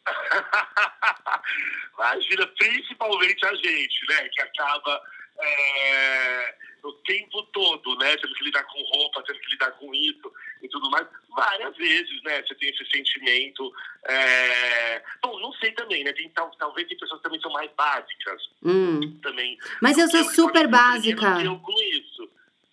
Imagina, principalmente a gente, né? Que acaba é, o tempo todo, né? Tendo que lidar com roupa, tendo que lidar com isso e tudo mais. Várias vezes, né? Você tem esse sentimento. é, Bom, não sei também, né? Tem, tal, talvez tem pessoas que também são mais básicas Hum. também. Mas eu sou super básica. Eu com isso.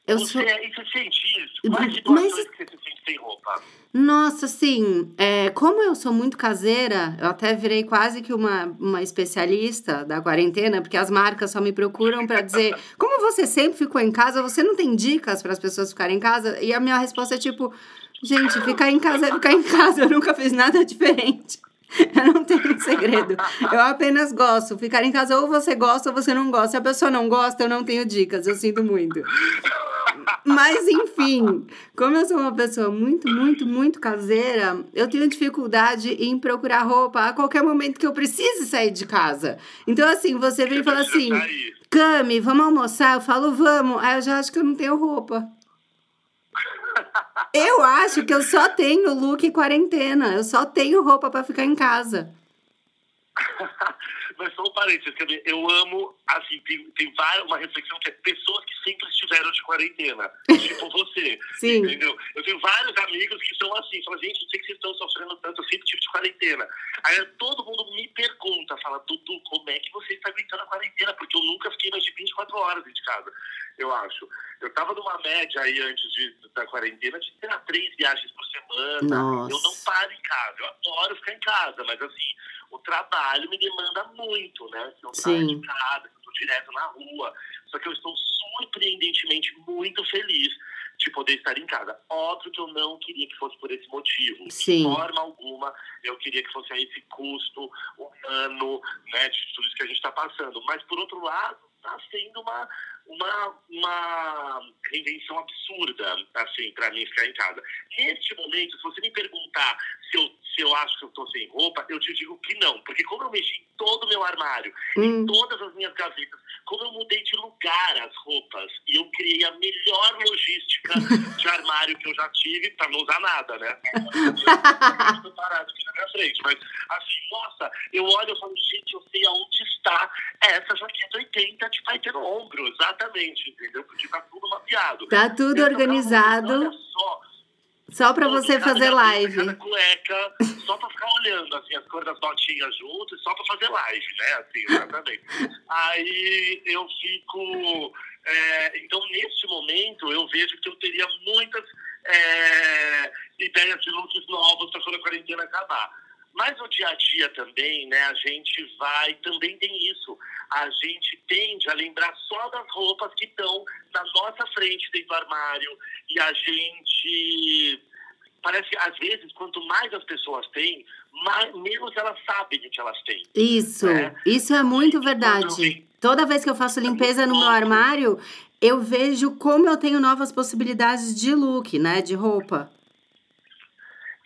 Eu você, sou. E você sente isso? Quais situações mas- que você se sente sem roupa? Nossa, assim, é, como eu sou muito caseira, eu até virei quase que uma, uma especialista da quarentena, porque as marcas só me procuram para dizer: como você sempre ficou em casa, você não tem dicas para as pessoas ficarem em casa? E a minha resposta é tipo: gente, ficar em casa é ficar em casa, eu nunca fiz nada diferente. Eu não tenho segredo. Eu apenas gosto. Ficar em casa, ou você gosta ou você não gosta. Se a pessoa não gosta, eu não tenho dicas. Eu sinto muito. Mas, enfim, como eu sou uma pessoa muito, muito, muito caseira, eu tenho dificuldade em procurar roupa a qualquer momento que eu precise sair de casa. Então, assim, você vem e fala assim. Cami, vamos almoçar? Eu falo, vamos. Aí eu já acho que eu não tenho roupa. Eu acho que eu só tenho look quarentena. Eu só tenho roupa pra ficar em casa. Mas só um parênteses, quer dizer, eu amo, assim, tem, tem várias, uma reflexão que é pessoas que sempre estiveram de quarentena, tipo você, Sim. entendeu? Eu tenho vários amigos que são assim, falam, gente, não sei que vocês estão sofrendo tanto, eu sempre tive de quarentena. Aí todo mundo me pergunta, fala, Dudu, como é que você está aguentando a quarentena? Porque eu nunca fiquei mais de 24 horas de casa, eu acho. Eu tava numa média aí antes de, da quarentena de ter três viagens por semana, Nossa. eu não paro em casa, eu adoro ficar em casa, mas assim, o trabalho me demanda muito, né? Se eu saio de casa, se eu estou direto na rua. Só que eu estou surpreendentemente muito feliz de poder estar em casa. Óbvio que eu não queria que fosse por esse motivo. Sim. De forma alguma, eu queria que fosse a esse custo humano, né? De tudo isso que a gente está passando. Mas, por outro lado, está sendo uma, uma, uma reinvenção absurda, assim, para mim ficar em casa. Neste momento, se você me perguntar se eu, se eu acho que eu estou sem roupa, eu te digo que não. Porque como eu mexi em todo o meu armário, Hum. em todas as minhas gavetas, como eu mudei de lugar as roupas e eu criei a melhor logística de armário que eu já tive para não usar nada, né? Eu tô parado aqui na minha frente, mas assim, nossa, eu olho e falo, gente, eu sei aonde está essa jaqueta 80 de vai ter no ombro, exatamente, entendeu? Porque tá tudo mapeado. Tá tudo Eu falando, organizado, só, só todo você cada fazer live. Cada cueca, só pra ficar olhando, assim, as cores das botinhas juntas, só pra fazer live, né? Assim, exatamente. Aí eu fico. é, então, neste momento, eu vejo que eu teria muitas é, ideias de looks novos pra quando a quarentena acabar. Mas no dia a dia também, né, a gente vai, também tem isso. A gente tende a lembrar só das roupas que estão na nossa frente dentro do armário e a gente parece que às vezes quanto mais as pessoas têm, mais, menos elas sabem o que elas têm. Isso, né? isso é muito verdade. Toda vez que eu faço limpeza é no meu armário, eu vejo como eu tenho novas possibilidades de look, né, de roupa.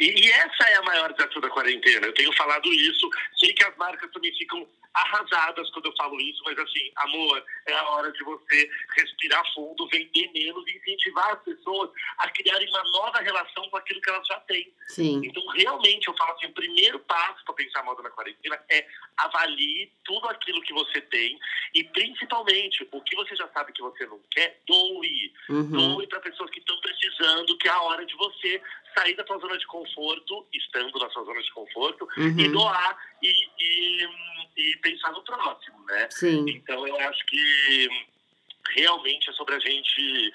E, e, essa é a maior desafio da quarentena. Eu tenho falado isso. Sei que as marcas também ficam arrasadas quando eu falo isso, mas assim, amor, é a hora de você respirar fundo, vender menos e incentivar as pessoas a criarem uma nova relação com aquilo que elas já têm. Sim. Então, realmente, eu falo assim, o primeiro passo para pensar moda na quarentena é avalie tudo aquilo que você tem e, principalmente, o que você já sabe que você não quer, doe. Uhum. Doe para pessoas que estão precisando, que é a hora de você sair da sua zona de conforto, estando na sua zona de conforto, uhum. e doar e, e, e, pensar no próximo, né? Sim. Então eu acho que realmente é sobre a gente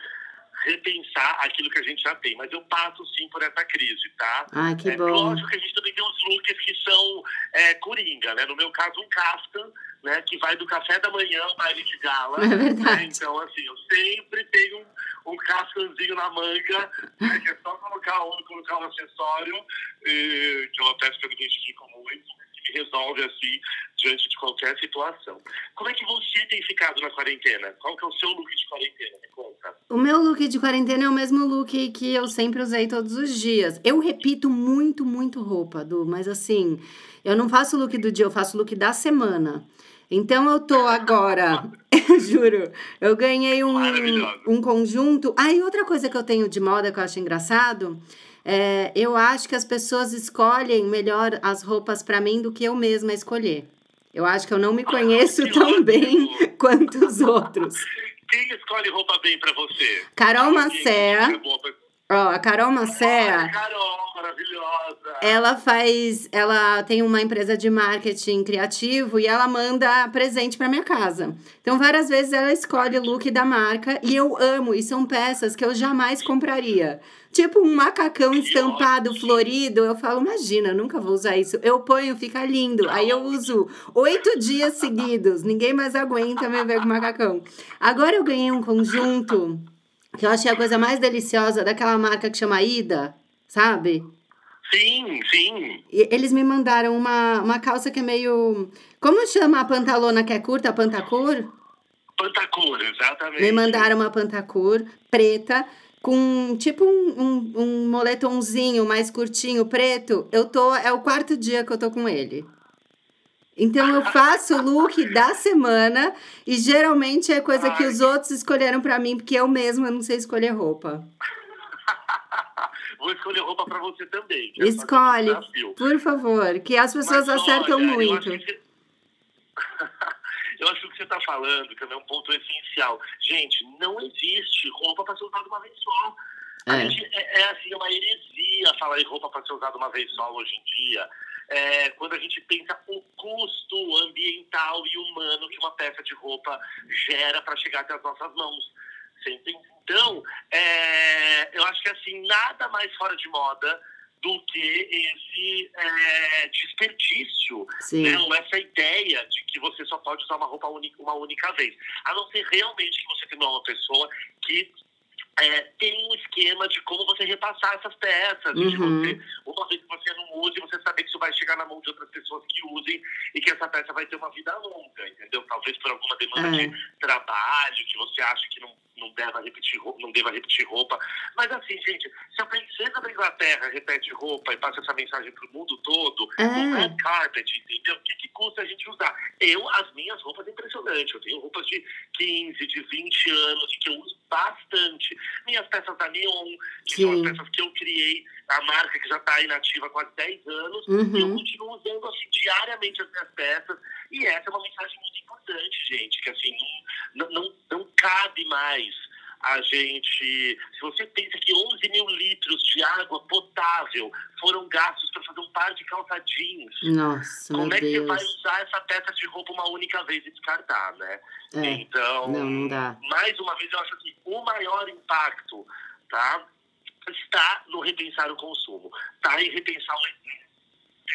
repensar aquilo que a gente já tem. Mas eu passo sim por essa crise, tá? Ah, que é, bom. Lógico que a gente também tem os looks que são é, coringa, né? No meu caso, um kaftan, né? Que vai do café da manhã ao baile de gala. É verdade. Né? Então, assim, eu sempre tenho um, um kaftanzinho na manga, né? que é só colocar um, colocar um acessório, e, que eu até que eu me identifico muito, que resolve, assim, diante de qualquer situação. Como é que você tem ficado na quarentena? Qual que é o seu look de quarentena? Me conta. O meu look de quarentena é o mesmo look que eu sempre usei todos os dias. Eu repito muito, muito roupa, Du, mas assim, eu não faço look do dia, eu faço look da semana. Então eu tô agora, juro, eu ganhei um, um conjunto. Ah, e outra coisa que eu tenho de moda que eu acho engraçado, é, eu acho que as pessoas escolhem melhor as roupas para mim do que eu mesma escolher. Eu acho que eu não me conheço ah, tão bem quanto os outros. Quem escolhe roupa bem para você? Carol Macea. Ó, a Carol Macea. Carol, maravilhosa. Ela faz. Ela tem uma empresa de marketing criativo e ela manda presente para minha casa. Então, várias vezes ela escolhe o look da marca e eu amo. E são peças que eu jamais compraria. Tipo um macacão estampado florido. Eu falo, imagina, nunca vou usar isso. Eu ponho, fica lindo. Aí eu uso oito dias seguidos. Ninguém mais aguenta me ver com macacão. Agora eu ganhei um conjunto que eu achei a coisa mais deliciosa daquela marca que chama Ida, sabe? Sim, sim. E eles me mandaram uma, uma calça que é meio. Como chama a pantalona que é curta? A pantacur? Pantacur, exatamente. Me mandaram uma pantacur preta com tipo um, um, um moletomzinho mais curtinho, preto, eu tô. É o quarto dia que eu tô com ele. Então eu faço o look da semana e geralmente é coisa Ai. que os outros escolheram para mim, porque eu mesma não sei escolher roupa. Vou escolher roupa para você também. Escolhe, por favor, que as pessoas Mas, acertam olha, muito. Eu acho que... Eu acho que o que você está falando, que é um ponto essencial. Gente, não existe roupa para ser usada uma vez só. É. Gente, é, é, assim, uma heresia falar em roupa para ser usada uma vez só hoje em dia. É, quando a gente pensa o custo ambiental e humano que uma peça de roupa gera para chegar até as nossas mãos. Então, é, eu acho que assim, nada mais fora de moda do que esse é, desperdício, né? Ou essa ideia de que você só pode usar uma roupa única, uma única vez. A não ser realmente que você tenha uma pessoa que é, tem um esquema de como você repassar essas peças. Uhum. De você, uma vez que você não use, você saber que isso vai chegar na mão de outras pessoas que usem e que essa peça vai ter uma vida longa, entendeu? Talvez por alguma demanda é. de trabalho, que você acha que não, não, deva repetir, não deva repetir roupa. Mas assim, gente, se a princesa da Inglaterra repete roupa e passa essa mensagem pro mundo todo, é. o red carpet, entendeu? O que, que custa a gente usar? Eu, as minhas roupas é impressionante. Eu tenho roupas de 15, de 20 anos que eu uso bastante. Minhas peças da Neon, que Sim. são as peças que eu criei, a marca que já está inativa há quase 10 anos, uhum. e eu continuo usando assim, diariamente as minhas peças. E essa é uma mensagem muito importante, gente, que assim, não, não, não cabe mais a gente. Se você pensa que 11 mil litros de água potável foram gastos para fazer um par de calça jeans, Nossa, como é que Deus. você vai usar essa peça de roupa uma única vez e descartar, né? É. Então, não, não dá. mais uma vez, eu acho que o maior impacto, tá? Está no repensar o consumo, está em repensar o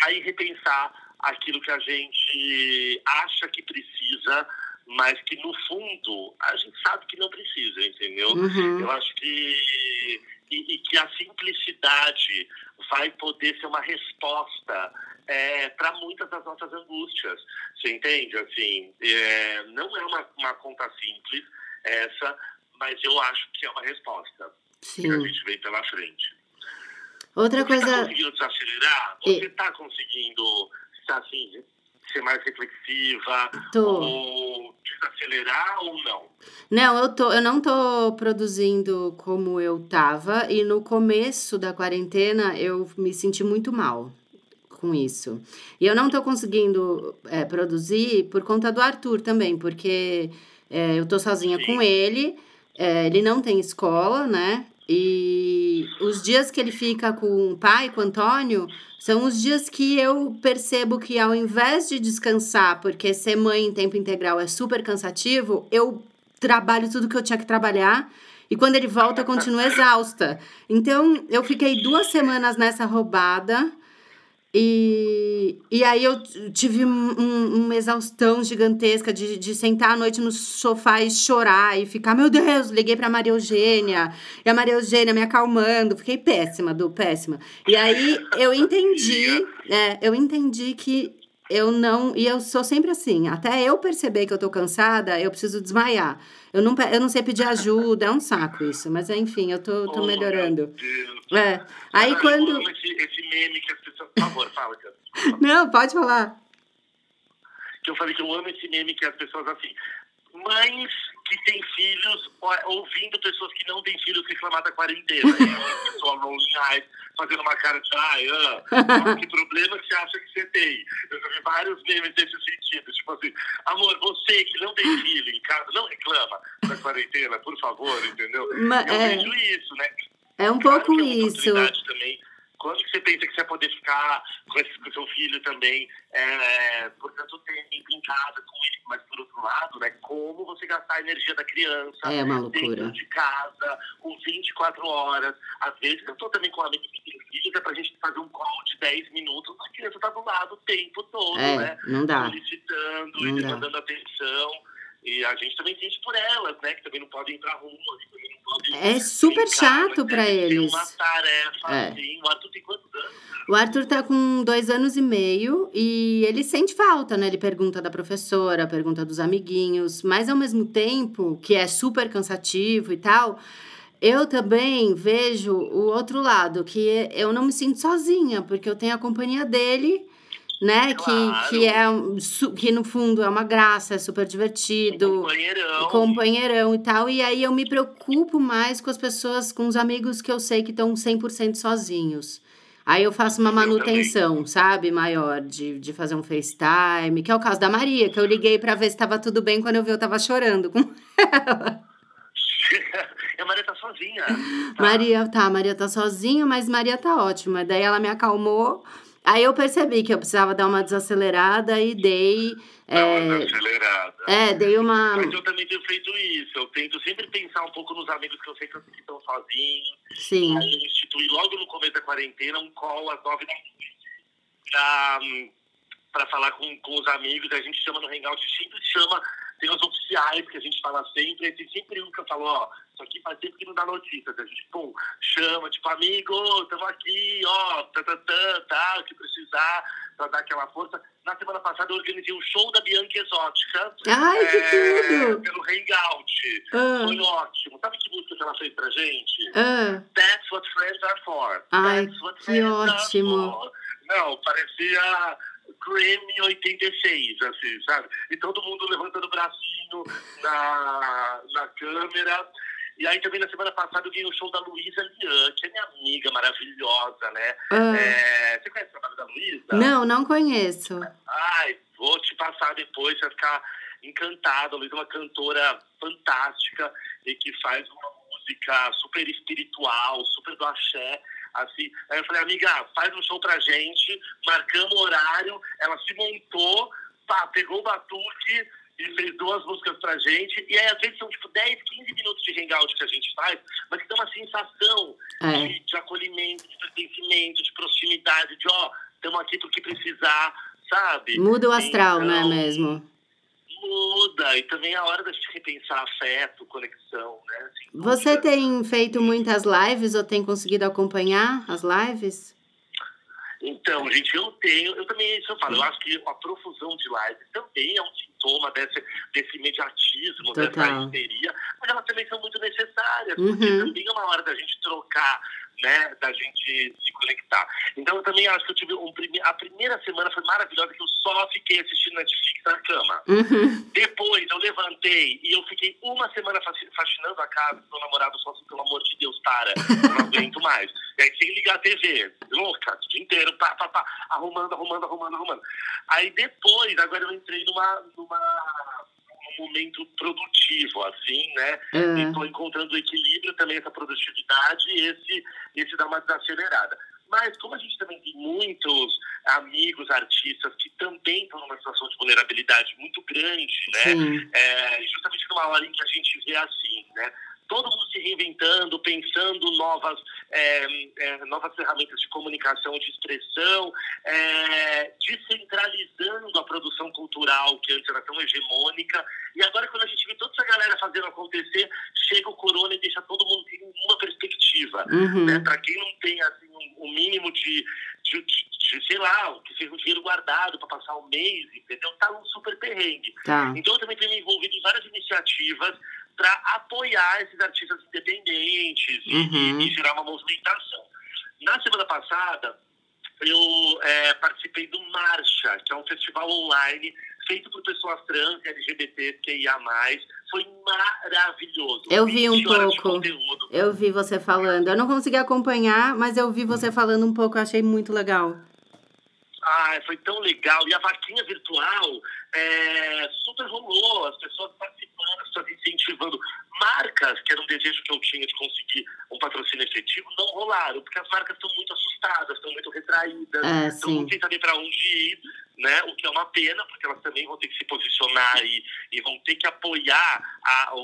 aí repensar aquilo que a gente acha que precisa, mas que no fundo a gente sabe que não precisa, entendeu? Uhum. Eu acho que e, e, que a simplicidade vai poder ser uma resposta é, para muitas das nossas angústias. Você entende? Assim, é, não é uma, uma conta simples essa, mas eu acho que é uma resposta Sim. que a gente vem pela frente. Outra Você coisa. está conseguindo desacelerar? Você está conseguindo assim, ser mais reflexiva? Tô. Ou desacelerar ou não? Não, eu, tô, eu não tô produzindo como eu tava, e no começo da quarentena eu me senti muito mal com isso. E eu não tô conseguindo é, produzir por conta do Arthur também, porque é, eu tô sozinha Sim. com ele, é, ele não tem escola, né? E os dias que ele fica com o pai, com o Antônio, são os dias que eu percebo que ao invés de descansar, porque ser mãe em tempo integral é super cansativo, eu trabalho tudo que eu tinha que trabalhar. E quando ele volta, eu continuo exausta. Então, eu fiquei duas semanas nessa roubada. E, e aí eu tive um- um- uma exaustão gigantesca de, de sentar à noite no sofá e chorar e ficar, meu Deus, liguei pra Maria Eugênia, e a Maria Eugênia me acalmando, fiquei péssima, do péssima. E aí eu entendi, é, eu entendi que eu não, e eu sou sempre assim, até eu perceber que eu tô cansada, eu preciso desmaiar. Eu não, eu não sei pedir ajuda, é um saco isso, mas enfim, eu tô, tô Oh, melhorando. É. Aí quando. esse, esse meme que as. Por favor, fala. Desculpa. Não, pode falar. que eu falei que eu amo esse meme que as pessoas assim. Mães que têm filhos, ouvindo pessoas que não têm filhos reclamar da quarentena. E pessoa rolling eyes, fazendo uma cara de ai, ah, que problema que você acha que você tem? Eu já vi vários memes nesse sentido. Tipo assim, amor, você que não tem filho em casa, não reclama da quarentena, por favor, entendeu? Ma- Eu é. vejo isso, né? É um Claro pouco é isso. também. Quando que você pensa que você vai poder ficar com, esse, com seu filho também é, por tanto tempo em casa com ele? Mas, por outro lado, né, como você gastar a energia da criança É uma loucura. dentro de casa, com 24 horas. Às vezes eu tô também com tem filho, que é pra gente fazer um call de 10 minutos, a criança tá do lado o tempo todo, né? É, não dá. Solicitando Não e dá. demandando atenção. E a gente também sente por elas, né? Que também não podem ir pra rua, que também não podem É super brincar, chato ser eles. uma tarefa, É. assim. O Arthur tem quantos anos? O Arthur tá com dois anos e meio e ele sente falta, né? Ele pergunta da professora, pergunta dos amiguinhos, mas ao mesmo tempo, que é super cansativo e tal, eu também vejo o outro lado, que eu não me sinto sozinha, porque eu tenho a companhia dele, né? Claro. Que, que, é, um que no fundo é uma graça, é super divertido. Companheirão. companheirão e tal. E aí eu me preocupo mais com as pessoas, com os amigos que eu sei que estão 100% sozinhos. Aí eu faço uma manutenção, sabe, maior, de, de fazer um FaceTime, que é o caso da Maria, que eu liguei pra ver se tava tudo bem quando eu vi eu tava chorando. com e a Maria tá sozinha. Tá? Maria, tá, Maria tá sozinha, mas Maria tá ótima. Daí ela me acalmou. Aí eu percebi que eu precisava dar uma desacelerada e dei. Dá uma É, acelerada. é dei uma. Mas eu também tenho feito isso. Eu tento sempre pensar um pouco nos amigos que eu sei que estão sozinhos. Sim. Aí eu instituí logo no começo da quarentena um call às nove da noite pra, hum, pra falar com, com os amigos. A gente chama no Hangout, sempre chama, tem os oficiais que a gente fala sempre. Aí tem sempre um que eu falo, ó, isso aqui faz tempo que não dá notícias. A gente, pum, chama, tipo, amigo, estamos aqui, ó, tá, tá, tá, tá, o que precisar, pra dar aquela força. Na semana passada eu organizei um show da Bianca Exótica. Ai, que é, tudo! Pelo Hangout. Ah, Foi ótimo. Sabe que música que ela fez pra gente? ah. That's what friends are for. Ai, That's what que friends are ótimo. for. Não, parecia Grammy 86, assim, sabe? E todo mundo levantando o bracinho na, na câmera. E aí também na semana passada eu ganhei o show da Luísa Lian, que é minha amiga maravilhosa, né? ah. É, você conhece o trabalho da Luísa? Não, não conheço. Ai, vou te passar depois, você vai ficar encantado. A Luísa é uma cantora fantástica e que faz uma música super espiritual, super do axé. Assim, aí eu falei, amiga, faz um show pra gente, marcamos o horário, ela se montou, pá, pegou o batuque e fez duas músicas pra gente. E aí, às vezes, são tipo 10, 15 minutos de hangout que a gente faz, mas que dá uma sensação É. de, de acolhimento, de pertencimento, de proximidade, de ó, estamos aqui porque precisar, sabe? Muda o astral, Então, não é mesmo? Muda, e também é a hora da gente repensar afeto, conexão, né? Assim, Você muda. tem feito muitas lives ou tem conseguido acompanhar as lives? Então, gente, eu tenho, eu também, isso eu falo, eu acho que a profusão de lives também é um sintoma desse, desse imediatismo, dessa Total. histeria, mas elas também são muito necessárias, Uhum. porque também é uma hora da gente trocar, né, da gente se conectar. Então, eu também acho que eu tive um prime... a primeira semana foi maravilhosa, que eu só fiquei assistindo Netflix na cama. Uhum. Depois eu levantei e eu fiquei uma semana faxi- faxinando a casa, meu namorado falou assim, pelo amor de Deus, para, eu não aguento mais. E aí sem ligar a TV, louca, o dia inteiro, pá, pá, pá, arrumando, arrumando, arrumando, arrumando. Aí depois, agora eu entrei numa, numa num momento produtivo, assim, né? E Ah, estou encontrando o equilíbrio também, essa produtividade e esse, esse dar uma desacelerada. Mas como a gente também tem muitos amigos, artistas que também estão numa situação de vulnerabilidade muito grande, né? sim. É, justamente numa hora em que a gente vê assim, né? Todo mundo se reinventando, pensando novas, é, é, novas ferramentas de comunicação, de expressão, é, descentralizando a produção cultural, que antes era tão hegemônica. E agora, quando a gente vê toda essa galera fazendo acontecer, chega o corona e deixa todo mundo sem uma perspectiva Uhum. né? Para quem não tem assim, um, um mínimo de, de, de- de, sei lá, que seja um dinheiro guardado para passar um mês, entendeu? Tá um super perrengue. Tá. Então eu também tenho me envolvido em várias iniciativas para apoiar esses artistas independentes e- Uhum. e, e gerar uma movimentação. Na semana passada, eu é, participei do Marcha, que é um festival online feito por pessoas trans, LGBT, QIA+. Foi maravilhoso. Eu vi um 20 horas de pouco. conteúdo. Eu vi você falando. Eu não consegui acompanhar, mas eu vi você falando um pouco. Eu achei muito legal. Ai, foi tão legal. E a vaquinha virtual é, super rolou, as pessoas participando, as pessoas incentivando. Marcas, que era um desejo que eu tinha de conseguir um patrocínio efetivo, não rolaram, porque as marcas estão muito assustadas, estão muito retraídas, estão sim. muito sem saber para onde ir, né? O que é uma pena, porque elas também vão ter que se posicionar e, e vão ter que apoiar a- o-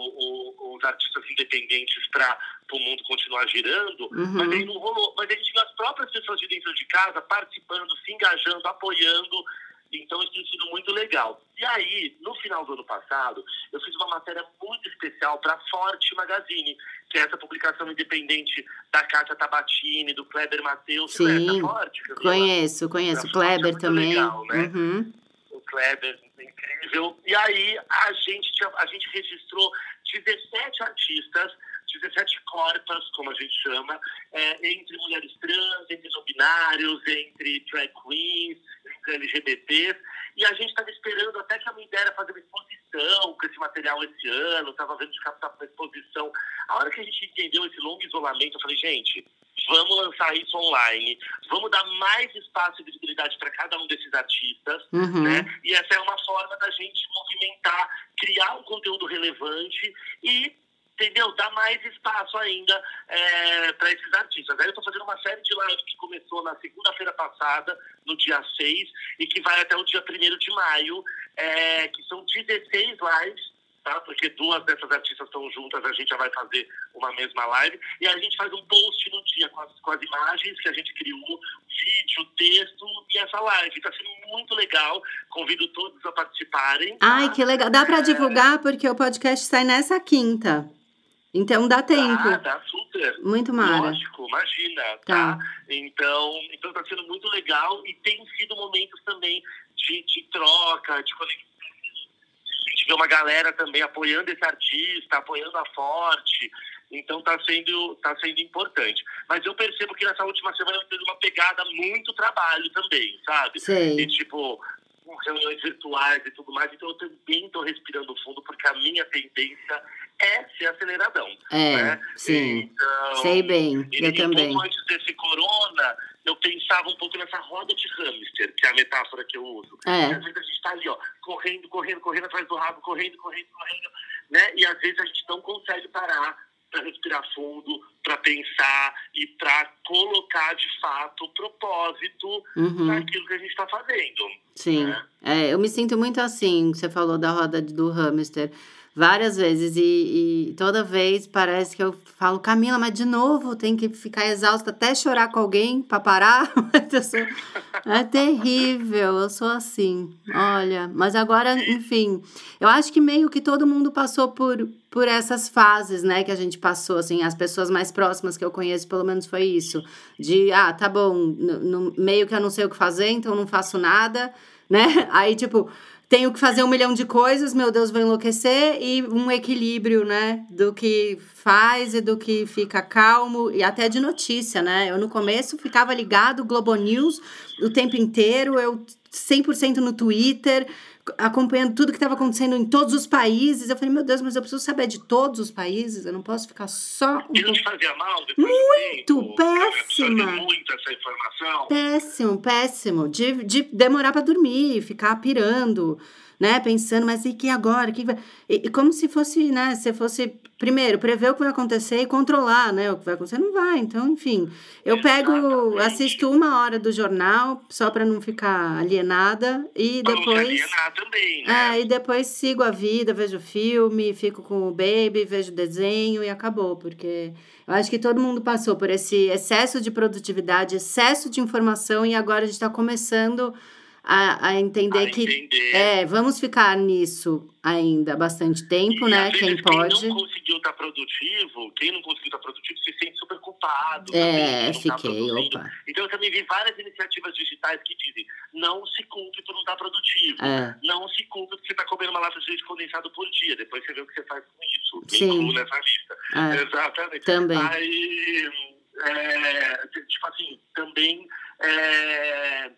o- os artistas independentes para o mundo continuar girando. Mas aí Uhum. não rolou. Mas a gente viu as próprias pessoas de dentro de casa participando, se engajando, apoiando. Então isso tem sido muito legal. E aí, no final do ano passado, eu fiz uma matéria muito especial para a Forte Magazine, que é essa publicação independente da Kátia Tabatini, do Kleber Matheus. Sim. a Forte? Conheço, conheço. É Kleber muito também. legal, né? Uhum. o Kleber, incrível. E aí a gente, tinha- a gente registrou 17 artistas, 17 corpas, como a gente chama, é, entre mulheres trans, entre não binários, entre drag queens, entre LGBTs. E a gente estava esperando até que a minha ideia era fazer uma exposição com esse material esse ano, estava vendo de captar uma exposição. A hora que a gente entendeu esse longo isolamento, eu falei, gente, vamos lançar isso online, vamos dar mais espaço e visibilidade para cada um desses artistas, Uhum. né? E essa é uma forma da gente movimentar, criar um conteúdo relevante e, entendeu? Dar mais espaço ainda para esses artistas. Aí eu estou fazendo uma série de lives que começou na segunda-feira passada, no dia 6, e que vai até o dia 1 de maio, é, que são 16 lives, tá? Porque duas dessas artistas estão juntas, a gente já vai fazer uma mesma live. E a gente faz um post no dia com as, com as imagens que a gente criou, vídeo, texto e essa live. Está sendo muito legal. Convido todos a participarem. tá? Ai, que legal. Dá pra É. divulgar porque o podcast sai nessa quinta. Então dá tempo. Ah, tá super. Muito mara. Lógico, imagina, Tá. tá? Então, então tá sendo muito legal e tem sido momentos também de, de troca, de conexão. A gente vê uma galera também apoiando esse artista, apoiando a Forte. Então tá sendo, tá sendo importante. Mas eu percebo que nessa última semana eu tenho uma pegada muito trabalho também, sabe? E Sei. tipo, com reuniões virtuais e tudo mais, então eu também tô respirando fundo, porque a minha tendência é ser aceleradão. É, né? sim. Então, Sei bem. Eu também. Um pouco antes desse corona, eu pensava um pouco nessa roda de hamster, que é a metáfora que eu uso. É. Às vezes a gente tá ali, ó, correndo, correndo, correndo atrás do rabo, correndo, correndo, correndo, né? E às vezes a gente não consegue parar para respirar fundo, para pensar e para colocar de fato o propósito Uhum. naquilo que a gente está fazendo. Sim, né? é, eu me sinto muito assim, você falou da roda do hamster. Várias vezes. E, e, toda vez parece que eu falo, Camila, mas de novo tem que ficar exausta até chorar com alguém para parar. sou, é terrível, eu sou assim. Olha, mas agora, enfim, eu acho que meio que todo mundo passou por, por essas fases, né, que a gente passou, assim, as pessoas mais próximas que eu conheço, pelo menos foi isso. De, ah, tá bom, no, no meio que eu não sei o que fazer, então não faço nada, né? Aí, tipo tenho que fazer um milhão de coisas, meu Deus, vou enlouquecer, e um equilíbrio, né, do que faz e do que fica calmo, e até de notícia, né? Eu no começo ficava ligado Globo News o tempo inteiro, eu 100% no Twitter, acompanhando tudo que estava acontecendo em todos os países. Eu falei, meu Deus, mas eu preciso saber de todos os países, eu não posso ficar só. Um te fazia mal depois Muito, tempo, péssima. Muito essa informação. Péssimo, péssimo. De, de demorar para dormir, ficar pirando né? Pensando, mas e que agora? Que e, e, como se fosse, né? Se fosse, primeiro, prever o que vai acontecer e controlar, né? O que vai acontecer não vai. Então, enfim, eu pego, assisto uma hora do jornal só para não ficar alienada e depois. Alienar também, né? É, e depois sigo a vida, vejo filme, fico com o baby, vejo desenho e acabou, porque eu acho que todo mundo passou por esse excesso de produtividade, excesso de informação e agora a gente está começando a, a entender a que entender. é vamos ficar nisso ainda bastante tempo, e, né? Quem pode. Quem não conseguiu estar tá produtivo, quem não conseguiu estar tá produtivo se sente super culpado. É, tá fiquei, tá opa. Então eu também vi várias iniciativas digitais que dizem não se culpe por não estar produtivo, é. não se culpe porque você está comendo uma lata de leite condensado por dia. Depois você vê o que você faz com isso. Sim. nessa lista. É. Exatamente. Também. Aí, é, tipo assim, também é,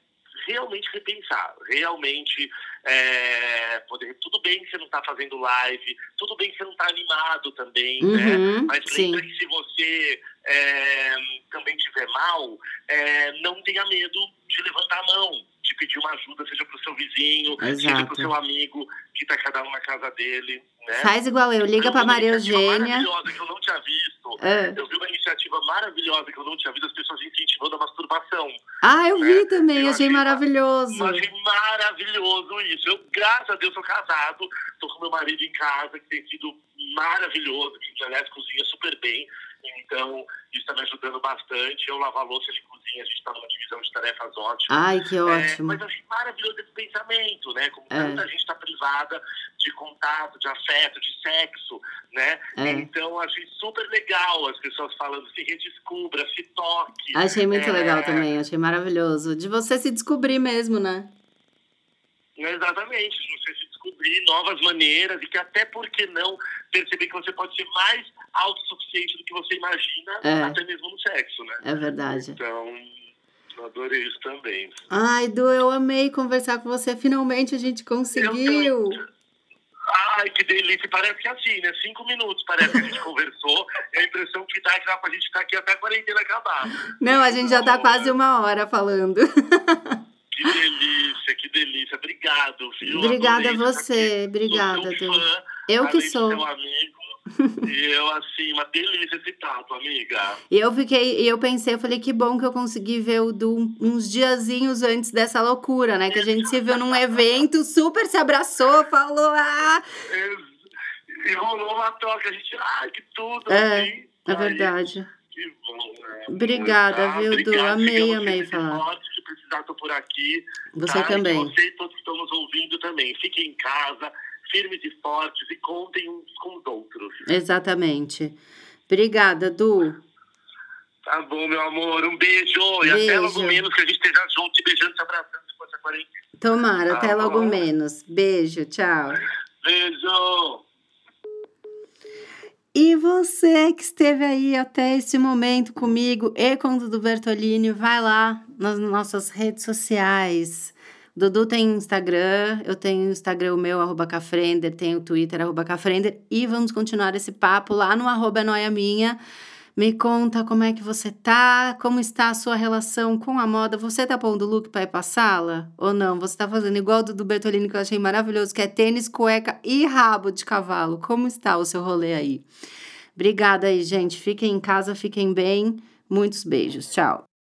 realmente repensar, realmente é, poder. Tudo bem que você não está fazendo live, tudo bem que você não está animado também, né? uhum, né? Mas lembra que se você é, também tiver mal, é, não tenha medo de levantar a mão, de pedir uma ajuda, seja para o seu vizinho, Exato. seja para o seu amigo que está cada um na casa dele. Né? Faz igual eu, liga para Maria Eugênia. maravilhosa que eu não tinha visto. É. Eu vi uma iniciativa maravilhosa que eu não tinha visto, as pessoas incentivando a masturbação. Ah, eu né? vi também, eu achei, achei maravilhoso. Eu achei maravilhoso isso. Eu, graças a Deus, sou casado, tô com meu marido em casa, que tem sido maravilhoso, que aliás cozinha super bem. Então, isso está me ajudando bastante. Eu lavo a louça de cozinha, a gente está numa divisão de tarefas ótima. Ai, que é, ótimo. É, mas achei maravilhoso esse pensamento, né? Como é. tanta gente está privada de contato, de afeto, de sexo, né? É. Então, achei super legal as pessoas falando, se redescubra, se toque. Achei muito é... legal também, achei maravilhoso. De você se descobrir mesmo, né? Exatamente, você se descobrir novas maneiras e que até por que não perceber que você pode ser mais autossuficiente do que você imagina, é. até mesmo no sexo, né? É verdade. Então, adorei isso também. Ai, Du, eu amei conversar com você. Finalmente a gente conseguiu. Ai, que delícia. Parece que é assim, né? Cinco minutos parece que a gente conversou. E a impressão que dá é que dá pra gente ficar aqui até a quarentena acabar. Não, a gente já tá quase uma hora falando. Que delícia, que delícia. Obrigado, viu? Obrigada a você. Obrigada, Du. Eu que sou. Seu amigo. e eu, assim, uma delícia esse papo, amiga. E eu fiquei, e eu pensei, eu falei, que bom que eu consegui ver o Du uns diazinhos antes dessa loucura, né? Que a gente se viu num evento, super se abraçou, falou, ah! E rolou uma troca, a gente, ai, que tudo, é, assim. É verdade. Que bom, né? Obrigada, viu, Du? Amei, amei falar. Se precisar, tô por aqui. Você tá? também. E você e todos que estão nos ouvindo também. Fiquem em casa firmes e fortes e contem uns com os outros. Exatamente. Obrigada, Du. Tá bom, meu amor. Um beijo. beijo. E até logo menos que a gente esteja junto, se beijando, se abraçando depois da quarentena. Tomara, tá até bom. logo menos. Beijo, tchau. Beijo. E você que esteve aí até esse momento comigo e com o Dudu Bertolini, vai lá nas nossas redes sociais Dudu tem Instagram, eu tenho Instagram o meu, arroba Cafrender, tenho Twitter, arroba Cafrender, e vamos continuar esse papo lá no arroba Noia Minha. Me conta como é que você tá, como está a sua relação com a moda. Você tá pondo look para ir pra sala? Ou não? Você tá fazendo igual do, do Bertolini, que eu achei maravilhoso, que é tênis, cueca e rabo de cavalo. Como está o seu rolê aí? Obrigada aí, gente. Fiquem em casa, fiquem bem. Muitos beijos. Tchau.